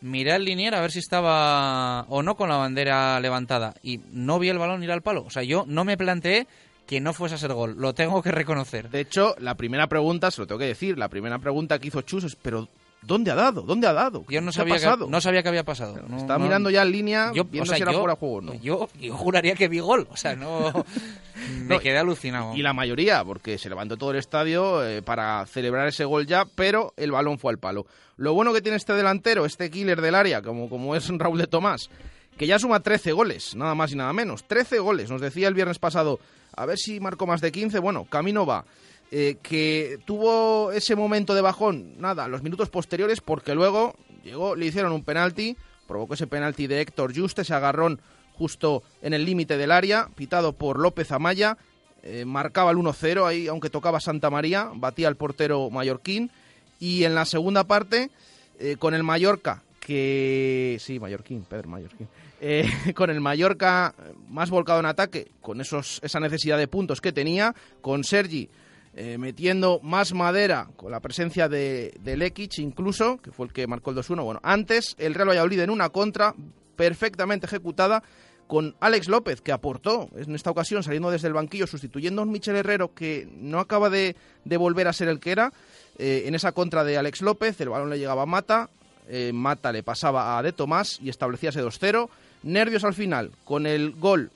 Speaker 5: miré al linier a ver si estaba o no con la bandera levantada y no vi el balón ir al palo. O sea, yo no me planteé que no fuese a ser gol. Lo tengo que reconocer.
Speaker 9: De hecho, la primera pregunta, se lo tengo que decir, la primera pregunta que hizo Chus es, pero ¿dónde ha dado? ¿Dónde ha dado?
Speaker 5: Yo no
Speaker 9: ¿Qué ha
Speaker 5: sabía, que,
Speaker 9: pasado?
Speaker 5: no sabía que había pasado. No-
Speaker 9: Estaba
Speaker 5: no-
Speaker 9: mirando ya en línea,
Speaker 5: Yo-
Speaker 9: viendo
Speaker 5: o sea,
Speaker 9: si era
Speaker 5: yo-
Speaker 9: fuera de juego o no.
Speaker 5: Yo, yo juraría que vi gol. O sea, no. me quedé alucinado.
Speaker 9: Y la mayoría, porque se levantó todo el estadio eh, para celebrar ese gol ya, pero el balón fue al palo. Lo bueno que tiene este delantero, este killer del área, como, como es Raúl de Tomás, que ya suma 13 goles, nada más y nada menos. 13 goles, nos decía el viernes pasado, a ver si marcó más de 15, bueno, camino va. Eh, que tuvo ese momento de bajón, nada, los minutos posteriores, porque luego llegó, le hicieron un penalti, provocó ese penalti de Héctor Juste, ese agarrón justo en el límite del área, pitado por López Amaya, eh, marcaba el 1-0 ahí, aunque tocaba Santa María, batía al portero mallorquín, y en la segunda parte, eh, con el Mallorca, que... Sí, mallorquín, Pedro Mallorquín. Eh, con el Mallorca más volcado en ataque, con esos, esa necesidad de puntos que tenía, con Sergi eh, metiendo más madera, con la presencia de, de Lekic incluso, que fue el que marcó el 2-1. Bueno, antes el Real Valladolid en una contra perfectamente ejecutada con Alex López, que aportó en esta ocasión saliendo desde el banquillo, sustituyendo a un Michel Herrero que no acaba de, de volver a ser el que era. Eh, en esa contra de Alex López, el balón le llegaba a Mata, eh, Mata le pasaba a De Tomás y establecía ese 2-0. Nervios al final, con el gol,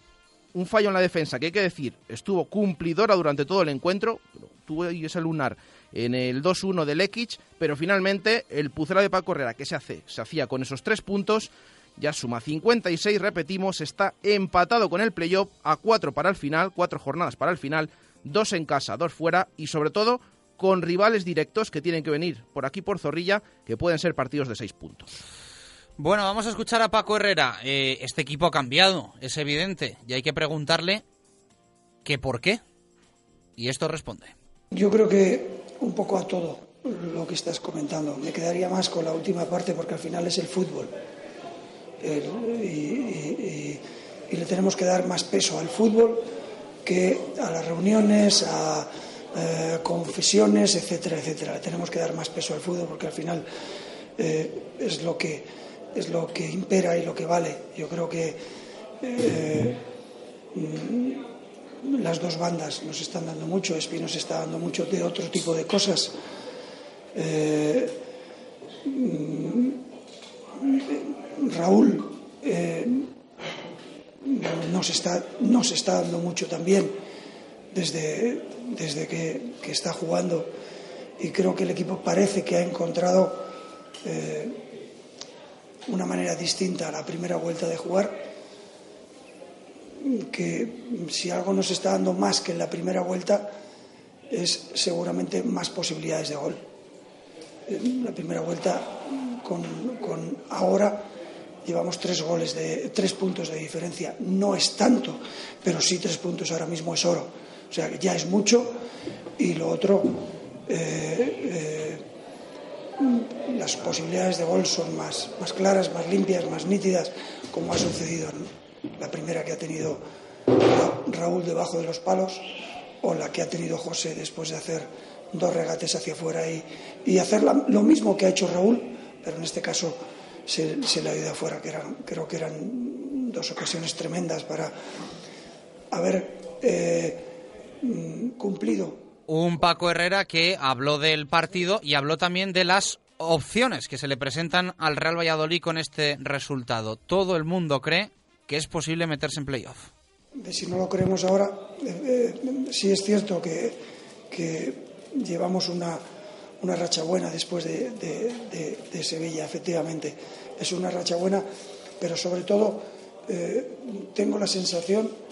Speaker 9: un fallo en la defensa, que hay que decir, estuvo cumplidora durante todo el encuentro, tuvo ese lunar en el 2-1 de Lekic, pero finalmente el Pucela de Paco Herrera, que se, hace, se hacía con esos tres puntos, ya suma 56, repetimos, está empatado con el playoff a cuatro para el final, cuatro jornadas para el final, dos en casa, dos fuera y sobre todo con rivales directos que tienen que venir por aquí por Zorrilla, que pueden ser partidos de seis puntos.
Speaker 5: Bueno, vamos a escuchar a Paco Herrera. Eh, este equipo ha cambiado, es evidente, y hay que preguntarle que por qué. Y esto responde.
Speaker 41: Yo creo que un poco a todo lo que estás comentando. Me quedaría más con la última parte porque al final es el fútbol. El- y, y- y- y le tenemos que dar más peso al fútbol que a las reuniones, a eh, confesiones, etcétera, etcétera. Tenemos que dar más peso al fútbol porque al final eh, es lo que es lo que impera y lo que vale. Yo creo que eh, las dos bandas nos están dando mucho, Espi nos está dando mucho de otro tipo de cosas. Mm, Raúl nos, está, nos está dando mucho también desde, desde que, está jugando y creo que el equipo parece que ha encontrado eh, una manera distinta a la primera vuelta de jugar que si algo nos está dando más que en la primera vuelta es seguramente más posibilidades de gol. En la primera vuelta con, con ahora llevamos tres goles de tres puntos de diferencia. No es tanto, pero sí tres puntos ahora mismo es oro. O sea ya es mucho. Y lo otro eh, eh, las posibilidades de gol son más, más claras, más limpias, más nítidas, como ha sucedido en la primera que ha tenido Ra- Raúl debajo de los palos o la que ha tenido José después de hacer dos regates hacia afuera y, y hacer lo mismo que ha hecho Raúl, pero en este caso se, se le ha ido afuera, que eran, creo que eran dos ocasiones tremendas para haber eh, mm, cumplido
Speaker 5: Un Paco Herrera que habló del partido y habló también de las opciones que se le presentan al Real Valladolid con este resultado. Todo el mundo cree que es posible meterse en playoff.
Speaker 41: si no lo creemos ahora, eh, eh, sí es cierto que, que llevamos una, una racha buena después de, de- de- de Sevilla, efectivamente. Es una racha buena, pero sobre todo eh, tengo la sensación mm,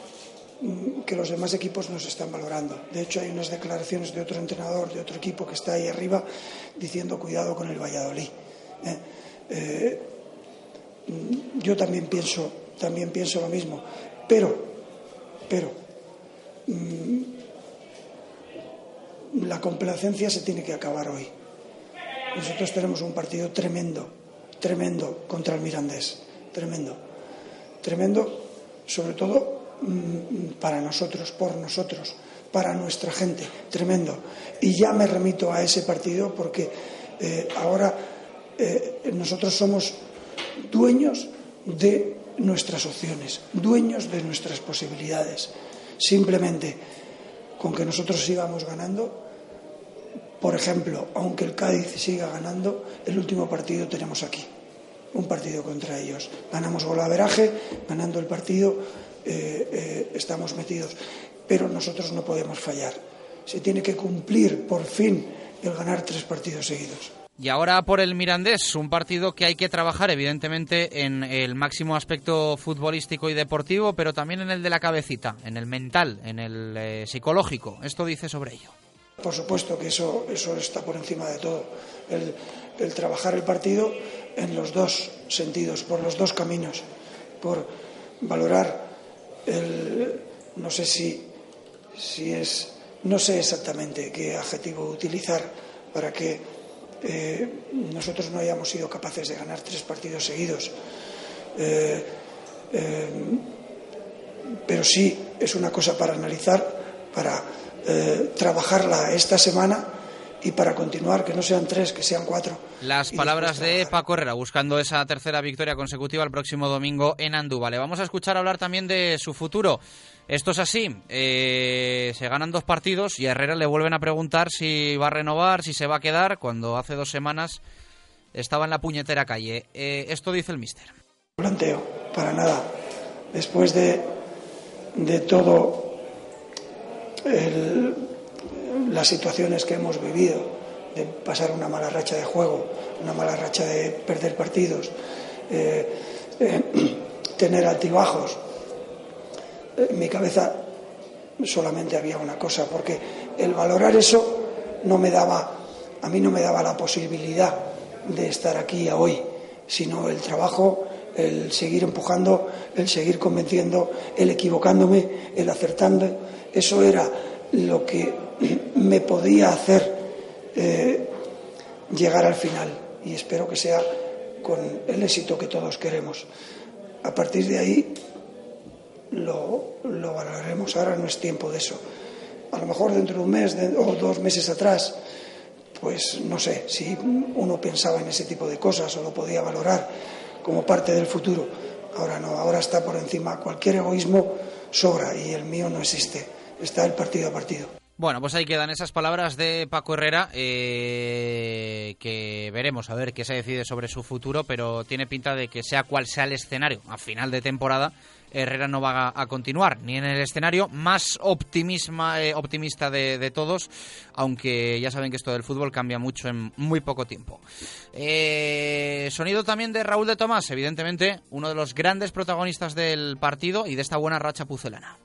Speaker 41: que los demás equipos nos están valorando. De hecho, hay unas declaraciones de otro entrenador, de otro equipo que está ahí arriba, diciendo cuidado con el Valladolid. ¿eh? Eh, yo también pienso, también pienso lo mismo, pero pero mm, la complacencia se tiene que acabar hoy. Nosotros tenemos un partido tremendo, tremendo contra el Mirandés, tremendo, tremendo, sobre todo para nosotros, por nosotros, para nuestra gente, tremendo. Y ya me remito a ese partido porque eh, ahora eh, nosotros somos dueños de nuestras opciones, dueños de nuestras posibilidades. Simplemente con que nosotros sigamos ganando, por ejemplo, aunque el Cádiz siga ganando, el último partido tenemos aquí, un partido contra ellos. Ganamos golaveraje, ganando el partido eh, eh, estamos metidos, pero nosotros no podemos fallar. Se tiene que cumplir por fin el ganar tres partidos seguidos.
Speaker 5: Y ahora por el Mirandés, un partido que hay que trabajar evidentemente en el máximo aspecto futbolístico y deportivo, pero también en el de la cabecita, en el mental, en el eh, psicológico. Esto dice sobre ello.
Speaker 41: Por supuesto que eso, eso está por encima de todo. El, trabajar el partido en los dos sentidos, por los dos caminos, por valorar no sé si, si es, no sé exactamente qué adjetivo utilizar para que eh, nosotros no hayamos sido capaces de ganar tres partidos seguidos. Eh, eh, pero sí es una cosa para analizar, para trabajarla esta semana y para continuar, que no sean tres, que sean cuatro.
Speaker 5: Las palabras de Paco Herrera buscando esa tercera victoria consecutiva el próximo domingo en Andúbal. Le vamos a escuchar hablar también de su futuro. Esto es así, eh, se ganan dos partidos y a Herrera le vuelven a preguntar si va a renovar, si se va a quedar, cuando hace dos semanas estaba en la puñetera calle. Eh, esto dice el míster.
Speaker 41: Planteo, para nada. Después de, de todo las situaciones que hemos vivido, de pasar una mala racha de juego, una mala racha de perder partidos, eh, eh, tener altibajos. En mi cabeza solamente había una cosa, porque el valorar eso no me daba, a mí no me daba la posibilidad de estar aquí a hoy, sino el trabajo, el seguir empujando, el seguir convenciendo, el equivocándome, el acertando eso era lo que me podía hacer eh, llegar al final y espero que sea con el éxito que todos queremos. A partir de ahí lo, valoraremos. Ahora no es tiempo de eso. A lo mejor dentro de un mes o dos meses atrás, pues no sé si uno pensaba en ese tipo de cosas o lo podía valorar como parte del futuro. Ahora no, ahora está por encima. Cualquier egoísmo sobra y el mío no existe está el partido a partido.
Speaker 5: Bueno, pues ahí quedan esas palabras de Paco Herrera, eh, que veremos a ver qué se decide sobre su futuro, pero tiene pinta de que sea cual sea el escenario a final de temporada, Herrera no va a, continuar ni en el escenario más eh, optimista de, todos, aunque ya saben que esto del fútbol cambia mucho en muy poco tiempo. Eh, sonido también de Raúl de Tomás, evidentemente uno de los grandes protagonistas del partido y de esta buena racha pucelana.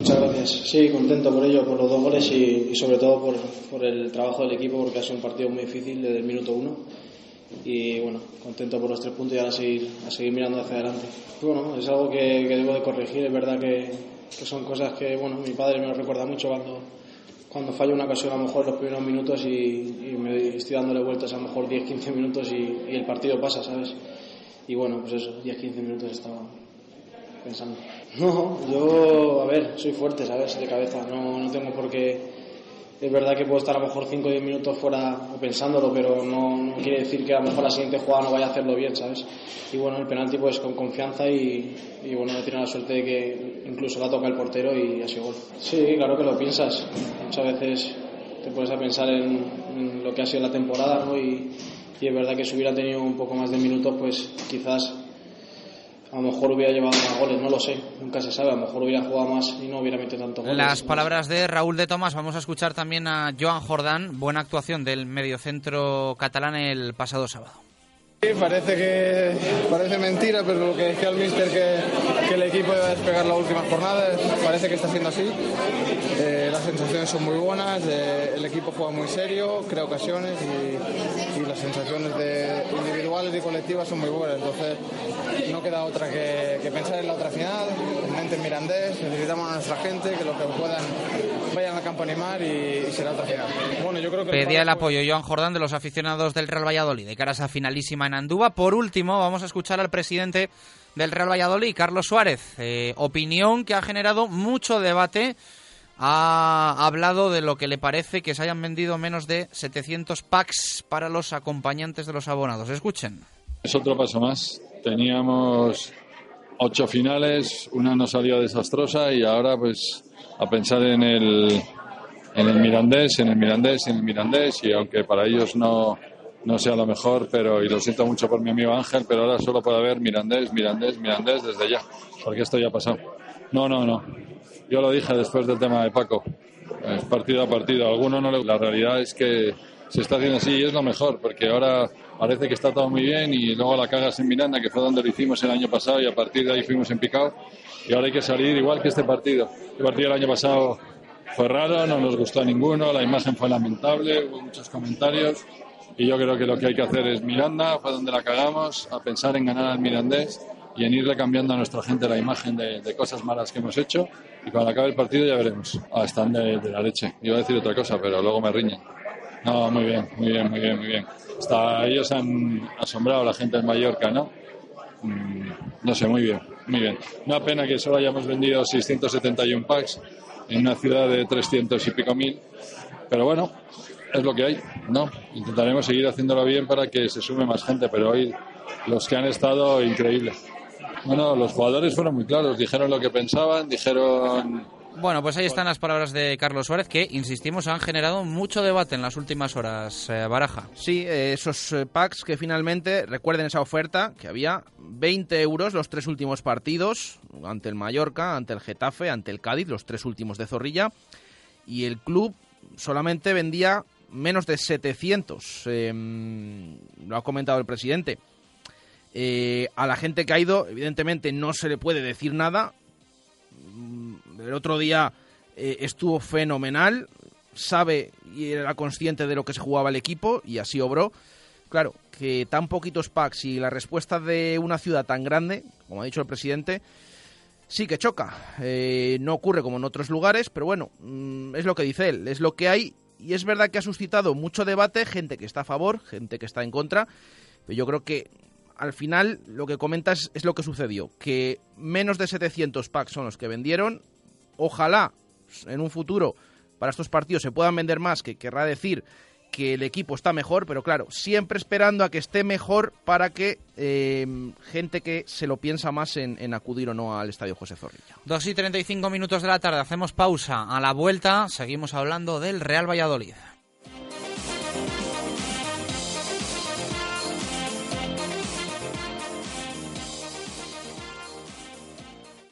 Speaker 31: Muchas gracias. Sí, contento por ello, por los dos goles y, sobre todo por, por, el trabajo del equipo, porque ha sido un partido muy difícil desde el minuto uno. Y bueno, contento por los tres puntos y ahora seguir, a seguir mirando hacia adelante. Bueno, es algo que, debo de corregir. Es verdad que, que, son cosas que, bueno, mi padre me lo recuerda mucho cuando, cuando fallo una ocasión, a lo mejor los primeros minutos y, y me estoy dándole vueltas a lo mejor 10-15 minutos y, y, el partido pasa, ¿sabes? Y bueno, pues eso, 10-15 minutos estaba pensando. No, yo, a ver, soy fuerte, ¿sabes? De cabeza, no, no tengo por qué. Es verdad que puedo estar a lo mejor 5 o 10 minutos fuera pensándolo, pero no, quiere decir que a lo mejor la siguiente jugada no vaya a hacerlo bien, ¿sabes? Y bueno, el penalti pues con confianza y, bueno, he tenido la suerte de que incluso la toca el portero y ha sido gol. Sí, claro que lo piensas. Muchas veces te puedes a pensar en, en lo que ha sido la temporada, ¿no? Y, y es verdad que si hubiera tenido un poco más de minutos, pues quizás a lo mejor hubiera llevado más goles, no lo sé, nunca se sabe, a lo mejor hubiera jugado más y no hubiera metido tantos goles.
Speaker 5: Las palabras de Raúl de Tomás, vamos a escuchar también a Joan Jordán, buena actuación del mediocentro catalán el pasado sábado.
Speaker 42: Sí, parece que parece mentira, pero lo que decía el mister que, que el equipo iba a despegar la última jornada, parece que está siendo así. Eh, las sensaciones son muy buenas, eh, el equipo juega muy serio, crea ocasiones y, y las sensaciones de individuales y colectivas son muy buenas. Entonces no queda otra que, que pensar en la otra final, en mente en Mirandés, necesitamos a nuestra gente, que los que puedan vayan al campo a animar y, y será otra final. Bueno, yo creo que
Speaker 5: Pedía el apoyo Joan Jordán de los aficionados del Real Valladolid de cara a esa finalísima en Andúba. Por último, vamos a escuchar al presidente del Real Valladolid, Carlos Suárez. Eh, opinión que ha generado mucho debate. Ha hablado de lo que le parece que se hayan vendido menos de 700 packs para los acompañantes de los abonados. Escuchen.
Speaker 43: Es otro paso más. Teníamos ocho finales, una nos salió desastrosa y ahora pues a pensar en el, en el Mirandés, en el Mirandés, en el Mirandés y aunque para ellos no, no sea lo mejor, pero y lo siento mucho por mi amigo Ángel, pero ahora solo puede haber Mirandés, Mirandés, Mirandés desde ya, porque esto ya ha pasado. No, no, no. Yo lo dije después del tema de Paco. Es partido a partido. A alguno no le... La realidad es que se está haciendo así y es lo mejor, porque ahora parece que está todo muy bien y luego la cagas en Miranda, que fue donde lo hicimos el año pasado y a partir de ahí fuimos en picado. Y ahora hay que salir igual que este partido. El partido del año pasado fue raro, no nos gustó a ninguno, la imagen fue lamentable, hubo muchos comentarios. Y yo creo que lo que hay que hacer es Miranda, fue donde la cagamos, a pensar en ganar al Mirandés y en irle cambiando a nuestra gente la imagen de, de cosas malas que hemos hecho. Y cuando acabe el partido ya veremos. Ah, están de, de la leche. Iba a decir otra cosa, pero luego me riñen. No, muy bien, muy bien, muy bien, muy bien. Hasta ellos han asombrado a la gente de Mallorca, ¿no? Mm, no sé, muy bien, muy bien. Una pena que solo hayamos vendido 671 packs en una ciudad de 300 y pico mil. Pero bueno, es lo que hay, ¿no? Intentaremos seguir haciéndolo bien para que se sume más gente, pero hoy los que han estado, increíble. Bueno, los jugadores fueron muy claros, dijeron lo que pensaban, dijeron
Speaker 5: Bueno, pues ahí están las palabras de Carlos Suárez que, insistimos, han generado mucho debate en las últimas horas, eh, Baraja.
Speaker 9: Sí, eh, esos eh, packs que finalmente, recuerden esa oferta, que había 20 euros los tres últimos partidos, ante el Mallorca, ante el Getafe, ante el Cádiz, los tres últimos de Zorrilla, y el club solamente vendía menos de 700, eh, lo ha comentado el presidente. Eh, a la gente que ha ido, evidentemente no se le puede decir nada. Mm, El otro día eh, estuvo fenomenal, sabe y era consciente de lo que se jugaba el equipo y así obró. Claro, que tan poquitos packs y la respuesta de una ciudad tan grande, como ha dicho el presidente, sí que choca. Eh, no ocurre como en otros lugares, pero bueno, mm, es lo que dice él, es lo que hay y es verdad que ha suscitado mucho debate, gente que está a favor, gente que está en contra, pero yo creo que al final lo que comentas es lo que sucedió, que menos de 700 packs son los que vendieron, ojalá en un futuro para estos partidos se puedan vender más, que querrá decir que el equipo está mejor, pero claro, siempre esperando a que esté mejor para que eh, gente que se lo piensa más en, en acudir o no al Estadio José Zorrilla.
Speaker 5: 2 y 35 minutos de la tarde, hacemos pausa. A la vuelta seguimos hablando del Real Valladolid.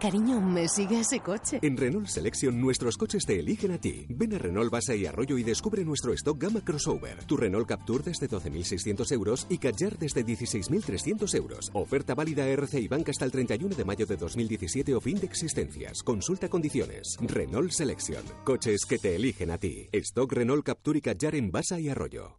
Speaker 11: Cariño, ¿me sigue ese coche?
Speaker 18: En Renault Selection nuestros coches te eligen a ti. Ven a Renault Basa y Arroyo y descubre nuestro stock gama crossover. Tu Renault Captur desde 12.600 euros y Kadjar desde 16.300 euros. Oferta válida RC y banca hasta el 31 de mayo de 2017 o fin de existencias. Consulta condiciones. Renault Selection. Coches que te eligen a ti. Stock Renault Captur y Kadjar en Basa y Arroyo.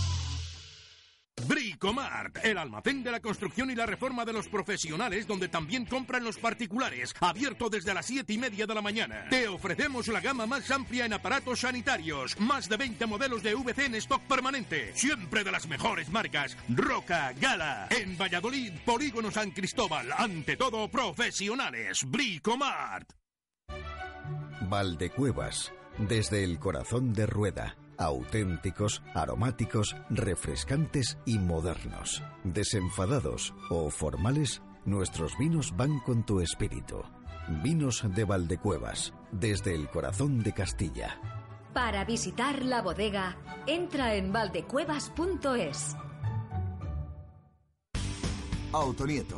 Speaker 16: Bricomart, el almacén de la construcción y la reforma de los profesionales, donde también compran los particulares, abierto desde las 7 y media de la mañana. Te ofrecemos la gama más amplia en aparatos sanitarios, más de 20 modelos de VC en stock permanente, siempre de las mejores marcas, Roca, Gala. En Valladolid, Polígono San Cristóbal, ante todo profesionales, Bricomart.
Speaker 34: Valdecuevas, desde el corazón de Rueda auténticos, aromáticos, refrescantes y modernos. Desenfadados o formales, nuestros vinos van con tu espíritu. Vinos de Valdecuevas, desde el corazón de Castilla.
Speaker 44: Para visitar la bodega, entra en valdecuevas.es.
Speaker 45: Autonieto,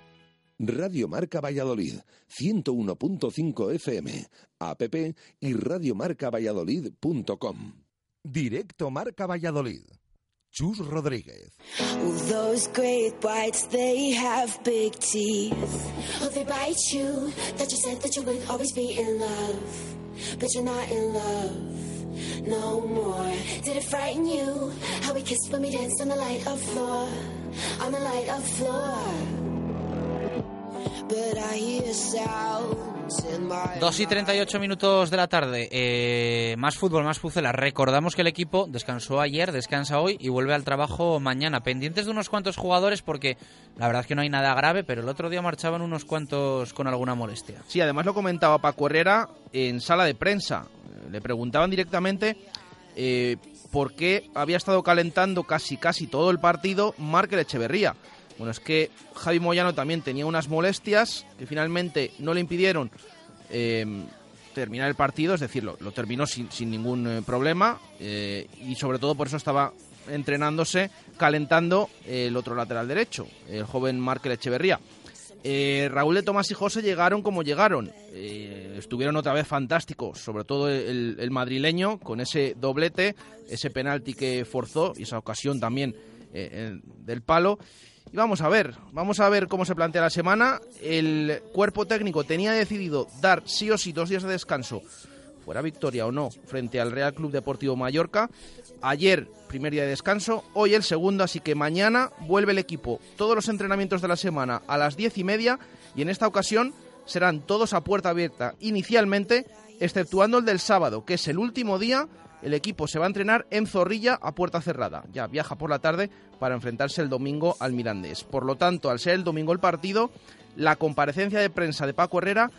Speaker 1: Radio Marca Valladolid, 101.5 FM, app y radiomarcavalladolid.com. Directo Marca Valladolid. Chus Rodríguez.
Speaker 46: Those great whites, they have big teeth. Oh, they bite you. That you said that you would always be in love. But you're not in love no more. Did it frighten you? How we kissed when we danced on the light of floor. On the light of floor.
Speaker 5: 2 y 38 minutos de la tarde. Eh, más fútbol, más pucela. Recordamos que el equipo descansó ayer, descansa hoy y vuelve al trabajo mañana. Pendientes de unos cuantos jugadores porque la verdad es que no hay nada grave, pero el otro día marchaban unos cuantos con alguna molestia.
Speaker 9: Sí, además lo comentaba Paco Herrera en sala de prensa. Le preguntaban directamente eh, por qué había estado calentando casi casi todo el partido Márquez Echeverría. Bueno, es que Javi Moyano también tenía unas molestias que finalmente no le impidieron eh, terminar el partido, es decir, lo, terminó sin, sin ningún eh, problema eh, y sobre todo por eso estaba entrenándose, calentando el otro lateral derecho, el joven Márquez Echeverría. Raúl de Tomás y José llegaron como llegaron. Estuvieron otra vez fantásticos, sobre todo el, madrileño, con ese doblete, ese penalti que forzó y esa ocasión también del palo. Y vamos a ver, vamos a ver cómo se plantea la semana. El cuerpo técnico tenía decidido dar sí o sí dos días de descanso, fuera victoria o no, frente al Real Club Deportivo Mallorca. Ayer, primer día de descanso, hoy el segundo, así que mañana vuelve el equipo. Todos los entrenamientos de la semana a las diez y media y en esta ocasión serán todos a puerta abierta inicialmente, exceptuando el del sábado, que es el último día. El equipo se va a entrenar en Zorrilla a puerta cerrada. Ya viaja por la tarde para enfrentarse el domingo al Mirandés. Por lo tanto, al ser el domingo el partido, la comparecencia de prensa de Paco Herrera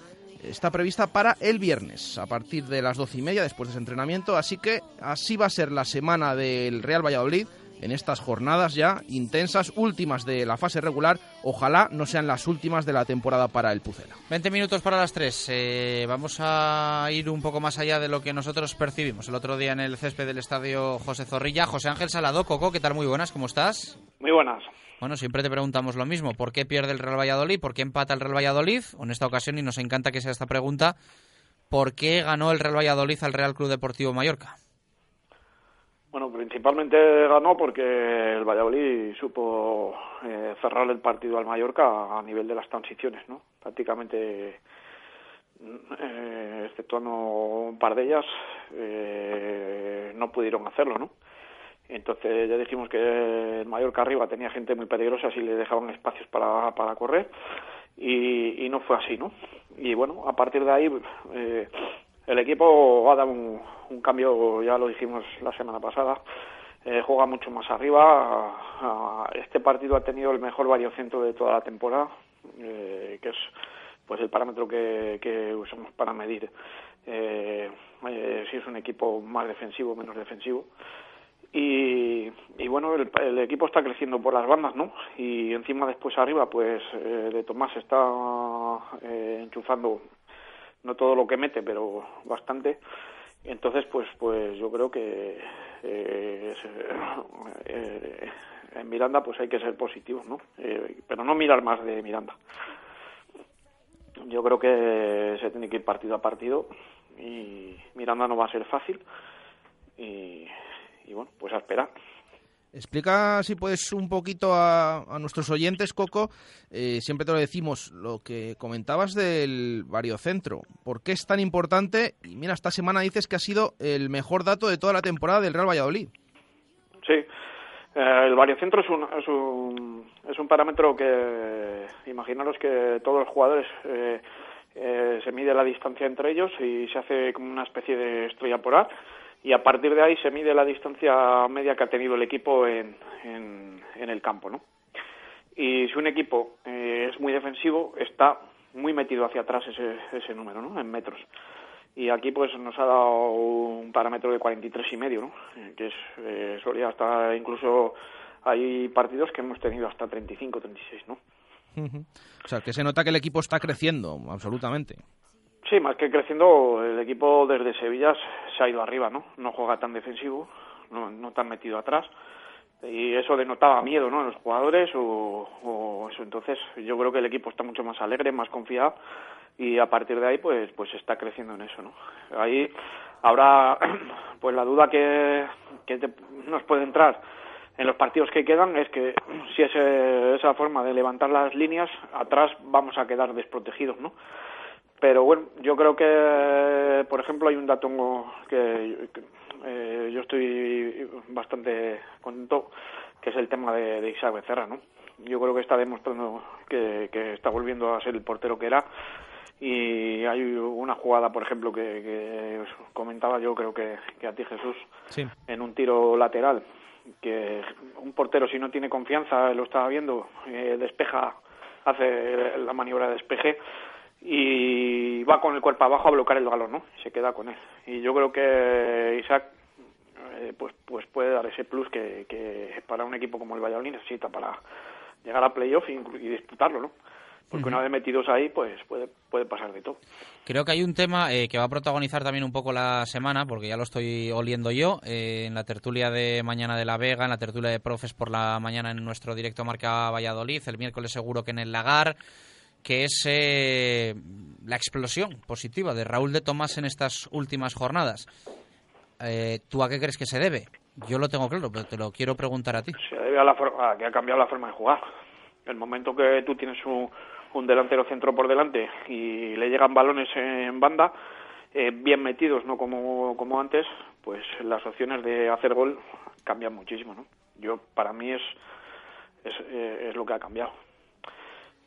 Speaker 9: está prevista para el viernes, a partir de las doce y media después de ese entrenamiento. Así que así va a ser la semana del Real Valladolid en estas jornadas ya intensas, últimas de la fase regular. Ojalá no sean las últimas de la temporada para el Pucela.
Speaker 5: 20 minutos para las 3. Eh, vamos a ir un poco más allá de lo que nosotros percibimos el otro día en el césped del estadio José Zorrilla. José Ángel Salado, Coco, ¿qué tal? Muy buenas, ¿cómo estás?
Speaker 47: Muy buenas.
Speaker 5: Bueno, siempre te preguntamos lo mismo. ¿Por qué pierde el Real Valladolid? ¿Por qué empata el Real Valladolid? En esta ocasión, y nos encanta que sea esta pregunta, ¿por qué ganó el Real Valladolid al Real Club Deportivo Mallorca?
Speaker 47: Bueno, principalmente ganó porque el Valladolid supo eh, cerrar el partido al Mallorca a nivel de las transiciones, ¿no? Prácticamente, eh, exceptuando un par de ellas, eh, no pudieron hacerlo, ¿no? Entonces ya dijimos que el Mallorca arriba tenía gente muy peligrosa si le dejaban espacios para, para correr y, y no fue así, ¿no? Y bueno, a partir de ahí eh, el equipo ha dado un, cambio, ya lo dijimos la semana pasada, eh, juega mucho más arriba. Este partido ha tenido el mejor variocentro de toda la temporada, eh, que es pues el parámetro que, que usamos para medir eh, eh, si es un equipo más defensivo o menos defensivo. Y, y bueno, el, el, equipo está creciendo por las bandas, ¿no? Y encima después arriba, pues eh, de Tomás está enchufando no todo lo que mete, pero bastante. Entonces, pues, pues yo creo que eh, eh, en Miranda pues hay que ser positivos, ¿no? Eh, pero no mirar más de Miranda. Yo creo que se tiene que ir partido a partido y Miranda no va a ser fácil y bueno, pues a esperar.
Speaker 9: Explica, si puedes, un poquito a, a nuestros oyentes, Coco. Eh, siempre te lo decimos, lo que comentabas del variocentro. ¿Por qué es tan importante? Y mira, esta semana dices que ha sido el mejor dato de toda la temporada del Real Valladolid.
Speaker 47: Sí, eh, el variocentro es un, es, un, es un parámetro que, imaginaros que todos los jugadores eh, eh, se mide la distancia entre ellos y se hace como una especie de estrella polar y a partir de ahí se mide la distancia media que ha tenido el equipo en, en, el campo, ¿no? Y si un equipo eh, es muy defensivo, está muy metido hacia atrás ese, ese número, ¿no? En metros. Y aquí pues nos ha dado un parámetro de 43 y medio, ¿no? Eh, que es eh, solía hasta incluso hay partidos que hemos tenido hasta 35, 36, ¿no?
Speaker 9: O sea, que se nota que el equipo está creciendo, absolutamente.
Speaker 47: Sí, más que creciendo, el equipo desde Sevilla se ha ido arriba, ¿no? No juega tan defensivo, no, tan metido atrás. Y eso denotaba miedo, ¿no? En los jugadores o, o eso. Entonces, yo creo que el equipo está mucho más alegre, más confiado y a partir de ahí, pues, pues está creciendo en eso, ¿no? Ahí, ahora, pues la duda que, que nos puede entrar en los partidos que quedan es que si ese, esa forma de levantar las líneas, atrás vamos a quedar desprotegidos, ¿no? Pero bueno, yo creo que, por ejemplo, hay un dato que, que, eh, yo estoy bastante contento, que es el tema de, de Isaac Becerra, ¿no? Yo creo que está demostrando que, que está volviendo a ser el portero que era y hay una jugada, por ejemplo, que, que os comentaba yo, creo que, que a ti Jesús,
Speaker 9: Sí.
Speaker 47: en un tiro lateral, que un portero si no tiene confianza, lo estaba viendo, eh, despeja, hace la maniobra de despeje y va con el cuerpo abajo a bloquear el balón, ¿no? Se queda con él. Y yo creo que Isaac eh, pues pues puede dar ese plus que, que para un equipo como el Valladolid necesita para llegar a playoff y, y disputarlo, ¿no? Porque una vez metidos ahí, pues puede puede pasar de todo.
Speaker 5: Creo que hay un tema eh, que va a protagonizar también un poco la semana, porque ya lo estoy oliendo yo, eh, en la tertulia de mañana de La Vega, en la tertulia de profes por la mañana en nuestro directo Marca Valladolid, el miércoles seguro que en el Lagar, que es eh, la explosión positiva de Raúl de Tomás en estas últimas jornadas. Eh, ¿Tú a qué crees que se debe? Yo lo tengo claro, pero te lo quiero preguntar a ti.
Speaker 47: se debe a la forma a que ha cambiado la forma de jugar. El momento que tú tienes un, un delantero centro por delante y le llegan balones en banda, eh, bien metidos, no como, como antes, pues las opciones de hacer gol cambian muchísimo, ¿no? Yo, para mí es, es, eh, es lo que ha cambiado.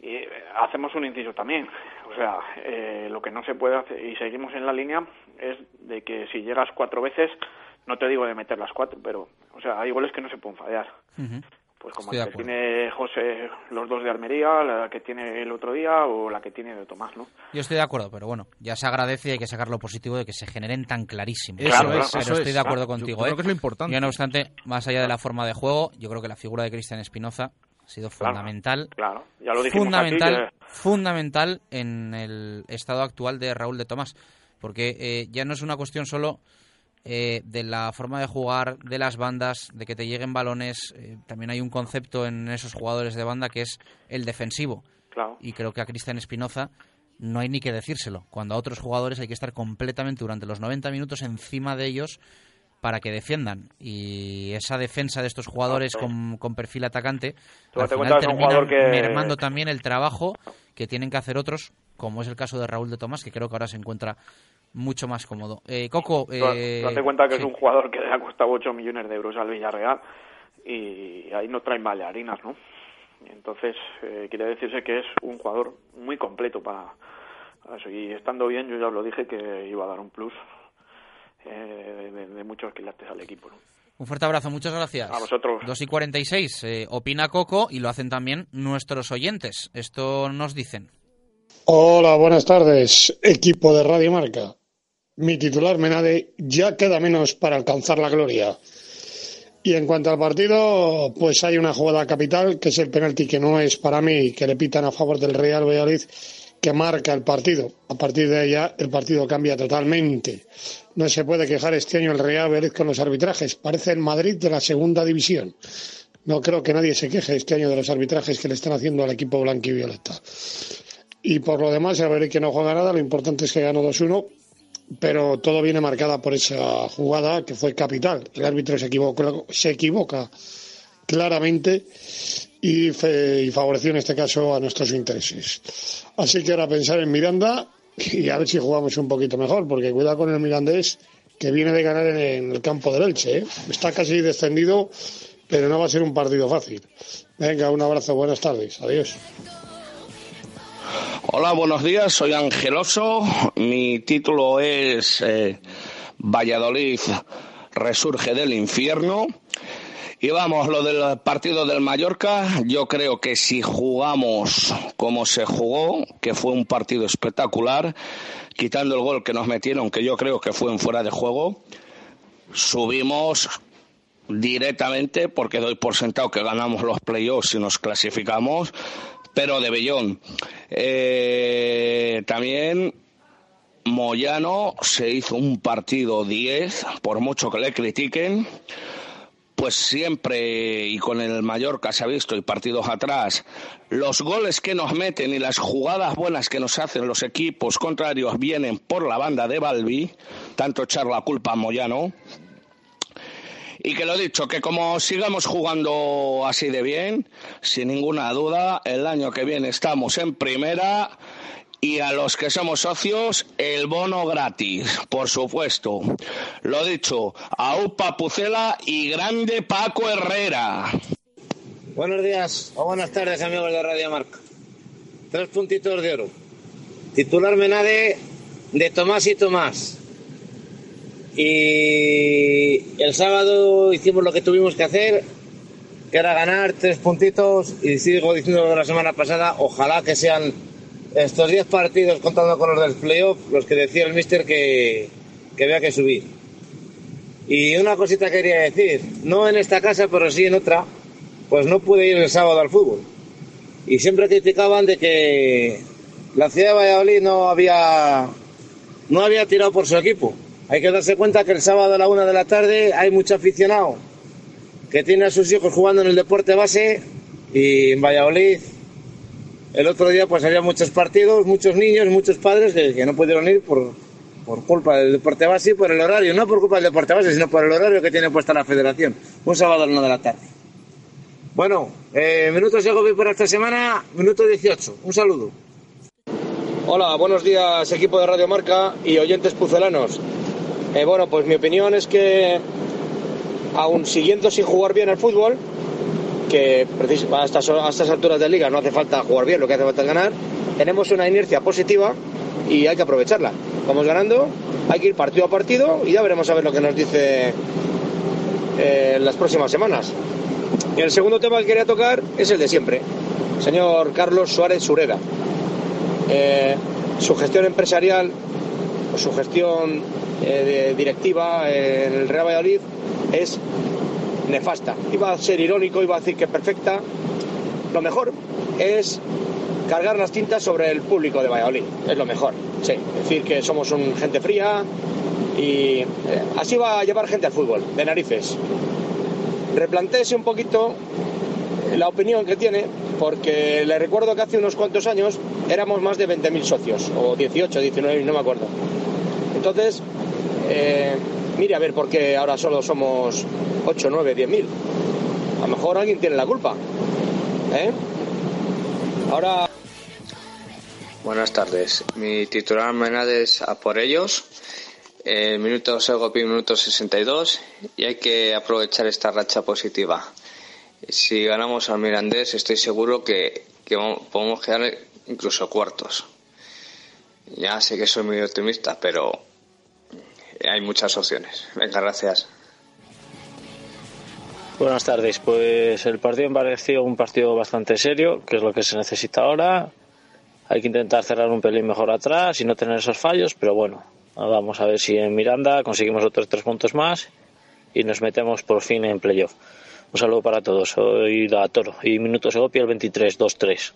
Speaker 47: Y eh, hacemos un inciso también. O sea, eh, lo que no se puede hacer, y seguimos en la línea, es de que si llegas cuatro veces, no te digo de meter las cuatro, pero, o sea, hay goles que no se pueden fallar. Pues como
Speaker 5: Estoy
Speaker 47: la que tiene José, los dos de Almería, la que tiene el otro día o la que tiene de Tomás, ¿no?
Speaker 5: Yo estoy de acuerdo, pero bueno, ya se agradece y hay que sacar lo positivo de que se generen tan clarísimos.
Speaker 9: Eso
Speaker 47: Claro,
Speaker 9: es, eso
Speaker 5: pero estoy
Speaker 9: es.
Speaker 5: de acuerdo
Speaker 9: Yo
Speaker 5: contigo.
Speaker 9: creo
Speaker 5: ¿eh?
Speaker 9: que es lo importante.
Speaker 5: Yo, no obstante, más allá de la forma de juego, yo creo que la figura de Cristian Espinoza ha sido fundamental.
Speaker 47: Claro, ya lo dijimos
Speaker 5: fundamental,
Speaker 47: aquí, que-
Speaker 5: fundamental en el estado actual de Raúl de Tomás. Porque eh, ya no es una cuestión solo eh, de la forma de jugar, de las bandas, de que te lleguen balones. eh, también hay un concepto en esos jugadores de banda que es el defensivo.
Speaker 47: Claro.
Speaker 5: Y creo que a Cristian Espinoza no hay ni que decírselo. Cuando a otros jugadores hay que estar completamente durante los 90 minutos encima de ellos para que defiendan. Y esa defensa de estos jugadores con, con perfil atacante
Speaker 47: Tú
Speaker 5: al final termina
Speaker 47: que-
Speaker 5: mermando también el trabajo que tienen que hacer otros, como es el caso de Raúl de Tomás, que creo que ahora se encuentra mucho más cómodo. Eh, Coco, eh,
Speaker 47: date cuenta que
Speaker 5: sí.
Speaker 47: es un jugador que le ha costado 8 millones de euros al Villarreal y ahí no traen balearinas, ¿no? Entonces, eh, quiere decirse que es un jugador muy completo para para eso. Y estando bien, yo ya os lo dije que iba a dar un plus eh, de, de muchos quilates al equipo, ¿no?
Speaker 5: Un fuerte abrazo, muchas gracias.
Speaker 47: A vosotros.
Speaker 5: 2 y 46, eh, opina Coco y lo hacen también nuestros oyentes. Esto nos dicen.
Speaker 48: Hola, buenas tardes, equipo de Radio Marca. Mi titular Menade ya queda menos para alcanzar la gloria. Y en cuanto al partido, pues hay una jugada capital, que es el penalti que no es para mí, que le pitan a favor del Real Valladolid, que marca el partido. A partir de ella, el partido cambia totalmente. No se puede quejar este año el Real Betis con los arbitrajes. Parece el Madrid de la segunda división. No creo que nadie se queje este año de los arbitrajes que le están haciendo al equipo blanco y violeta. Y por lo demás, a ver que no juega nada, lo importante es que ganó 2-1, pero todo viene marcada por esa jugada que fue capital. El árbitro se equivoca, se equivoca claramente y, y favoreció en este caso a nuestros intereses. Así que ahora pensar en Miranda y a ver si jugamos un poquito mejor, porque cuidado con el Mirandés que viene de ganar en el campo del Elche. ¿eh? Está casi descendido, pero no va a ser un partido fácil. Venga, un abrazo, buenas tardes, adiós.
Speaker 49: Hola, buenos días, soy Angeloso. Mi título es eh, Valladolid resurge del infierno. Y vamos, lo del partido del Mallorca, yo creo que si jugamos como se jugó, que fue un partido espectacular, quitando el gol que nos metieron, que yo creo que fue en fuera de juego, subimos directamente, porque doy por sentado que ganamos los playoffs y nos clasificamos, pero de Bellón. Eh, también Moyano se hizo un partido 10, por mucho que le critiquen pues siempre y con el Mallorca se ha visto y partidos atrás, los goles que nos meten y las jugadas buenas que nos hacen los equipos contrarios vienen por la banda de Balbi, tanto echar la culpa a Moyano. Y que lo he dicho, que como sigamos jugando así de bien, sin ninguna duda, el año que viene estamos en primera y a los que somos socios el bono gratis, por supuesto. Lo dicho, a UPA Pucela y grande Paco Herrera.
Speaker 50: Buenos días o buenas tardes amigos de Radio Marca. Tres puntitos de oro. Titular Menade de Tomás y Tomás. Y el sábado hicimos lo que tuvimos que hacer, que era ganar tres puntitos y sigo diciendo de la semana pasada, ojalá que sean estos 10 partidos contando con los del playoff, los que decía el mister que, que había que subir. Y una cosita quería decir, no en esta casa, pero sí en otra, pues no pude ir el sábado al fútbol. Y siempre criticaban de que la ciudad de Valladolid no había, no había tirado por su equipo. Hay que darse cuenta que el sábado a la una de la tarde hay mucho aficionado que tiene a sus hijos jugando en el deporte base y en Valladolid el otro día pues había muchos partidos, muchos niños, muchos padres que, no pudieron ir por, por culpa del deporte base y por el horario, no por culpa del deporte base, sino por el horario que tiene puesta la federación. Un sábado a una de la tarde. Bueno, eh, minutos de Gobi para esta semana, minuto 18. Un saludo.
Speaker 10: Hola, buenos días equipo de Radio Marca y oyentes pucelanos. Eh, bueno, pues mi opinión es que aún siguiendo sin jugar bien al fútbol, que a estas, estas alturas de liga no hace falta jugar bien, lo que hace falta es ganar. Tenemos una inercia positiva y hay que aprovecharla. Vamos ganando, hay que ir partido a partido y ya veremos a ver lo que nos dice eh, las próximas semanas. El segundo tema que quería tocar es el de siempre, señor Carlos Suárez Sureda. Eh, su gestión empresarial su gestión eh, directiva en el Real Valladolid es nefasta. Iba a ser irónico, iba a decir que perfecta. Lo mejor es cargar las tintas sobre el público de Valladolid. Es lo mejor, sí. Decir que somos un gente fría y eh, así va a llevar gente al fútbol, de narices. Replantéese un poquito la opinión que tiene, porque le recuerdo que hace unos cuantos años éramos más de 20.000 socios, o 18, 19, no me acuerdo. Entonces, eh, mire a ver por qué ahora solo somos 8, 9, 10 mil. A lo mejor alguien tiene la culpa. ¿eh? Ahora.
Speaker 51: Buenas tardes. Mi titular Menades a por ellos. El minuto minuto 62. Y hay que aprovechar esta racha positiva. Si ganamos al Mirandés, estoy seguro que, que podemos quedar incluso cuartos. Ya sé que soy muy optimista, pero hay muchas opciones. Venga, gracias.
Speaker 52: Buenas tardes. Pues el partido me pareció un partido bastante serio, que es lo que se necesita ahora. Hay que intentar cerrar un pelín mejor atrás y no tener esos fallos, pero bueno, vamos a ver si en Miranda conseguimos otros tres puntos más y nos metemos por fin en playoff. Un saludo para todos. Soy la Toro y Minutos Egopia el 23-2-3.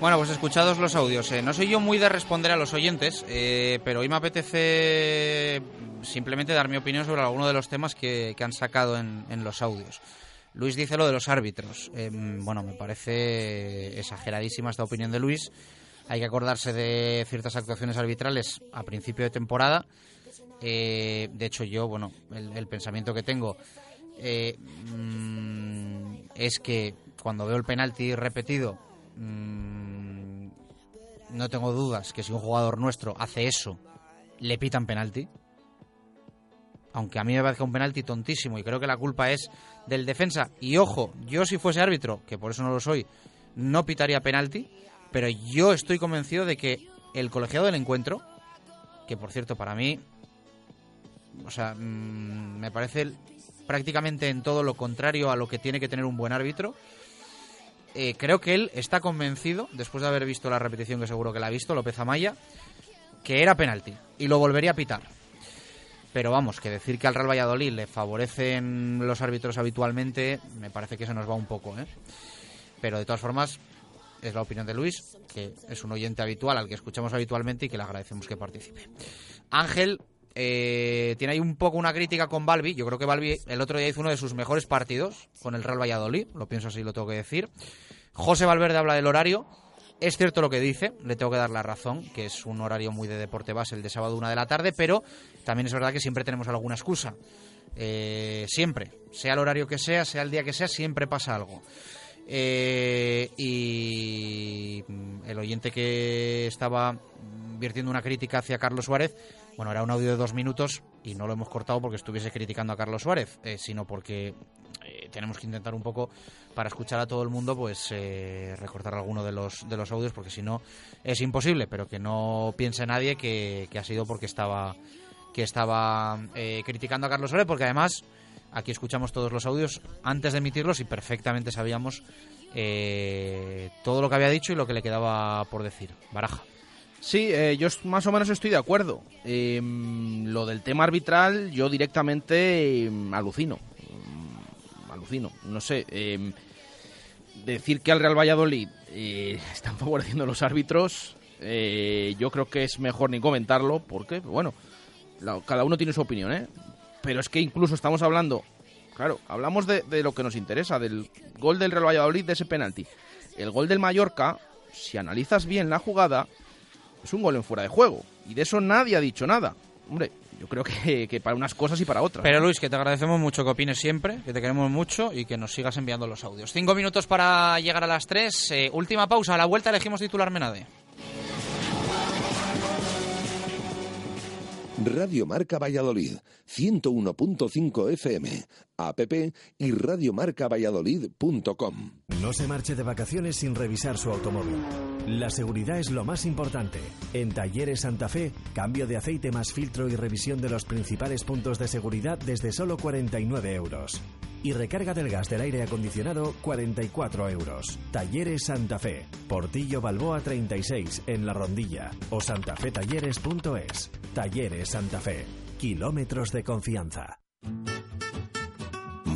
Speaker 5: Bueno, pues escuchados los audios. eh, no soy yo muy de responder a los oyentes, eh, pero hoy me apetece simplemente dar mi opinión sobre alguno de los temas que, que han sacado en, en los audios. Luis dice lo de los árbitros. Eh, bueno, me parece exageradísima esta opinión de Luis. Hay que acordarse de ciertas actuaciones arbitrales a principio de temporada. Eh, de hecho, yo, bueno, el, pensamiento que tengo eh, mm, es que cuando veo el penalti repetido, mm, no tengo dudas que si un jugador nuestro hace eso, le pitan penalti. Aunque a mí me parezca un penalti tontísimo y creo que la culpa es del defensa. Y ojo, yo si fuese árbitro, que por eso no lo soy, no pitaría penalti, pero yo estoy convencido de que el colegiado del encuentro, que por cierto para mí, o sea, mm, me parece prácticamente en todo lo contrario a lo que tiene que tener un buen árbitro, eh, creo que él está convencido, después de haber visto la repetición que seguro que la ha visto, López Amaya, que era penalti y lo volvería a pitar. Pero vamos, que decir que al Real Valladolid le favorecen los árbitros habitualmente, me parece que se nos va un poco, ¿eh? Pero de todas formas, es la opinión de Luis, que es un oyente habitual al que escuchamos habitualmente y que le agradecemos que participe. Ángel eh, tiene ahí un poco una crítica con Balbi. Yo creo que Balbi el otro día hizo uno de sus mejores partidos con el Real Valladolid, lo pienso así, lo tengo que decir. José Valverde habla del horario. Es cierto lo que dice, le tengo que dar la razón, que es un horario muy de deporte base el de sábado una de la tarde, pero también es verdad que siempre tenemos alguna excusa. Eh, siempre, sea el horario que sea, sea el día que sea, siempre pasa algo. Eh, y el oyente que estaba vertiendo una crítica hacia Carlos Suárez, bueno, era un audio de dos minutos y no lo hemos cortado porque estuviese criticando a Carlos Suárez, eh, sino porque eh, tenemos que intentar un poco, para escuchar a todo el mundo, pues eh, recortar alguno de los, de los audios, porque si no es imposible, pero que no piense nadie que, que ha sido porque estaba, que estaba eh, criticando a Carlos Suárez, porque además aquí escuchamos todos los audios antes de emitirlos y perfectamente sabíamos todo lo que había dicho y lo que le quedaba por decir. Baraja.
Speaker 9: Sí, eh, yo más o menos estoy de acuerdo. Eh, lo del tema arbitral, yo directamente eh, alucino. Mm, Alucino, no sé. eh, decir que al Real Valladolid eh, están favoreciendo los árbitros, eh, yo creo que es mejor ni comentarlo, porque, bueno, cada uno tiene su opinión, ¿eh? Pero es que incluso estamos hablando, claro, hablamos de, de lo que nos interesa, del gol del Real Valladolid, de ese penalti. El gol del Mallorca, si analizas bien la jugada, es un gol en fuera de juego. Y de eso nadie ha dicho nada. Hombre, yo creo que, que para unas cosas y para otras.
Speaker 5: Pero Luis, que te agradecemos mucho que opines siempre, que te queremos mucho y que nos sigas enviando los audios. Cinco minutos para llegar a las tres. Eh, última pausa. A la vuelta elegimos titular Menade.
Speaker 1: Radio Marca Valladolid, 101.5 FM, app y radiomarcavalladolid.com.
Speaker 53: No se marche de vacaciones sin revisar su automóvil. La seguridad es lo más importante. En Talleres Santa Fe, cambio de aceite más filtro y revisión de los principales puntos de seguridad desde solo 49 euros. Y recarga del gas del aire acondicionado 44 euros. Talleres Santa Fe, Portillo Balboa 36 en La Rondilla o santafetalleres.es. Talleres Santa Fe, kilómetros de confianza.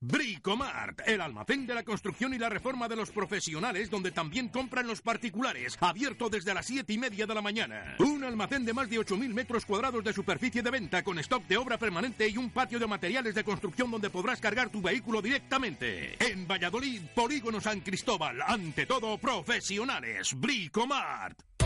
Speaker 16: Bricomart, el almacén de la construcción y la reforma de los profesionales, donde también compran los particulares, abierto desde las siete y media de la mañana. Un almacén de más de 8.000 metros cuadrados de superficie de venta, con stock de obra permanente y un patio de materiales de construcción donde podrás cargar tu vehículo directamente. En Valladolid, Polígono San Cristóbal, ante todo profesionales, Bricomart.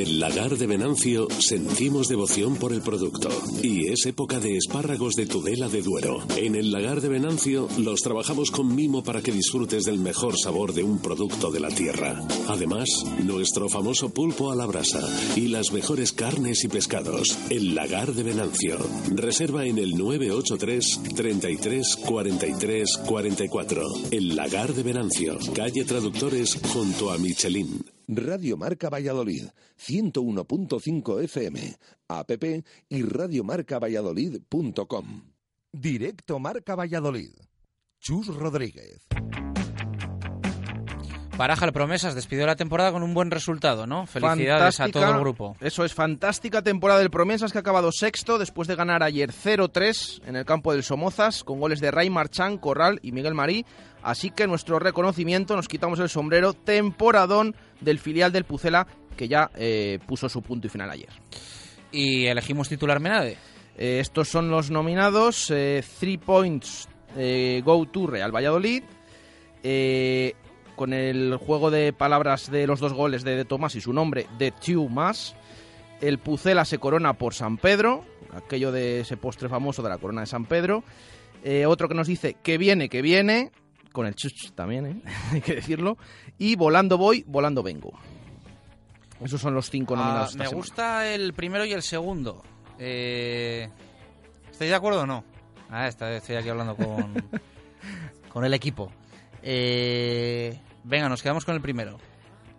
Speaker 8: El lagar de Venancio sentimos devoción por el producto y es época de espárragos de Tudela de Duero. En el lagar de Venancio los trabajamos con mimo para que disfrutes del mejor sabor de un producto de la tierra. Además, nuestro famoso pulpo a la brasa y las mejores carnes y pescados. El lagar de Venancio. Reserva en el 983 33 43 44. El lagar de Venancio. Calle Traductores junto a Michelin.
Speaker 1: Radio Marca Valladolid, 101.5 FM, app y radiomarcavalladolid.com. Directo Marca Valladolid. Chus Rodríguez.
Speaker 5: Baraja el Promesas despidió la temporada con un buen resultado, ¿no? Felicidades a todo el grupo.
Speaker 9: Eso es, fantástica temporada del Promesas que ha acabado sexto después de ganar ayer 0-3 en el campo del Somozas con goles de Ray Marchán, Corral y Miguel Marí. Así que nuestro reconocimiento, nos quitamos el sombrero, temporadón del filial del Pucela que ya eh, puso su punto y final ayer.
Speaker 5: ¿Y elegimos titular Menade?
Speaker 9: Eh, estos son los nominados. Eh, three Points Go to Real Valladolid. con el juego de palabras de los dos goles de, de Tomás y su nombre, de Two Más. El Pucela se corona por San Pedro, aquello de ese postre famoso de la corona de San Pedro. otro que nos dice que viene, que viene con el chuch también, ¿eh? hay que decirlo. Y volando voy, volando vengo. Esos son los cinco nominados.
Speaker 5: Ah, me gusta el primero y el segundo. Eh... ¿Estáis de acuerdo o no? Ah, estoy aquí hablando con, con el equipo. Eh... Venga, nos quedamos con el primero.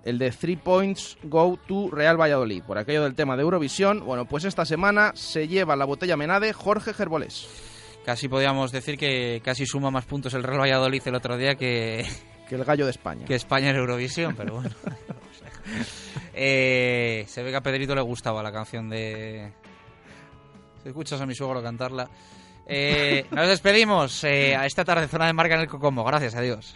Speaker 9: El de Three Points Go to Real Valladolid. Por aquello del tema de Eurovisión. Bueno, pues esta semana se lleva la botella Menade Jorge Gerbolés
Speaker 5: casi podíamos decir que casi suma más puntos el Real Valladolid el otro día que,
Speaker 9: que el gallo de España.
Speaker 5: Que España en Eurovisión, pero bueno. eh, se ve que a Pedrito le gustaba la canción de... Si escuchas a mi suegro cantarla. Eh, nos despedimos eh, a esta tarde zona de marca en el Cocomo. Gracias, adiós.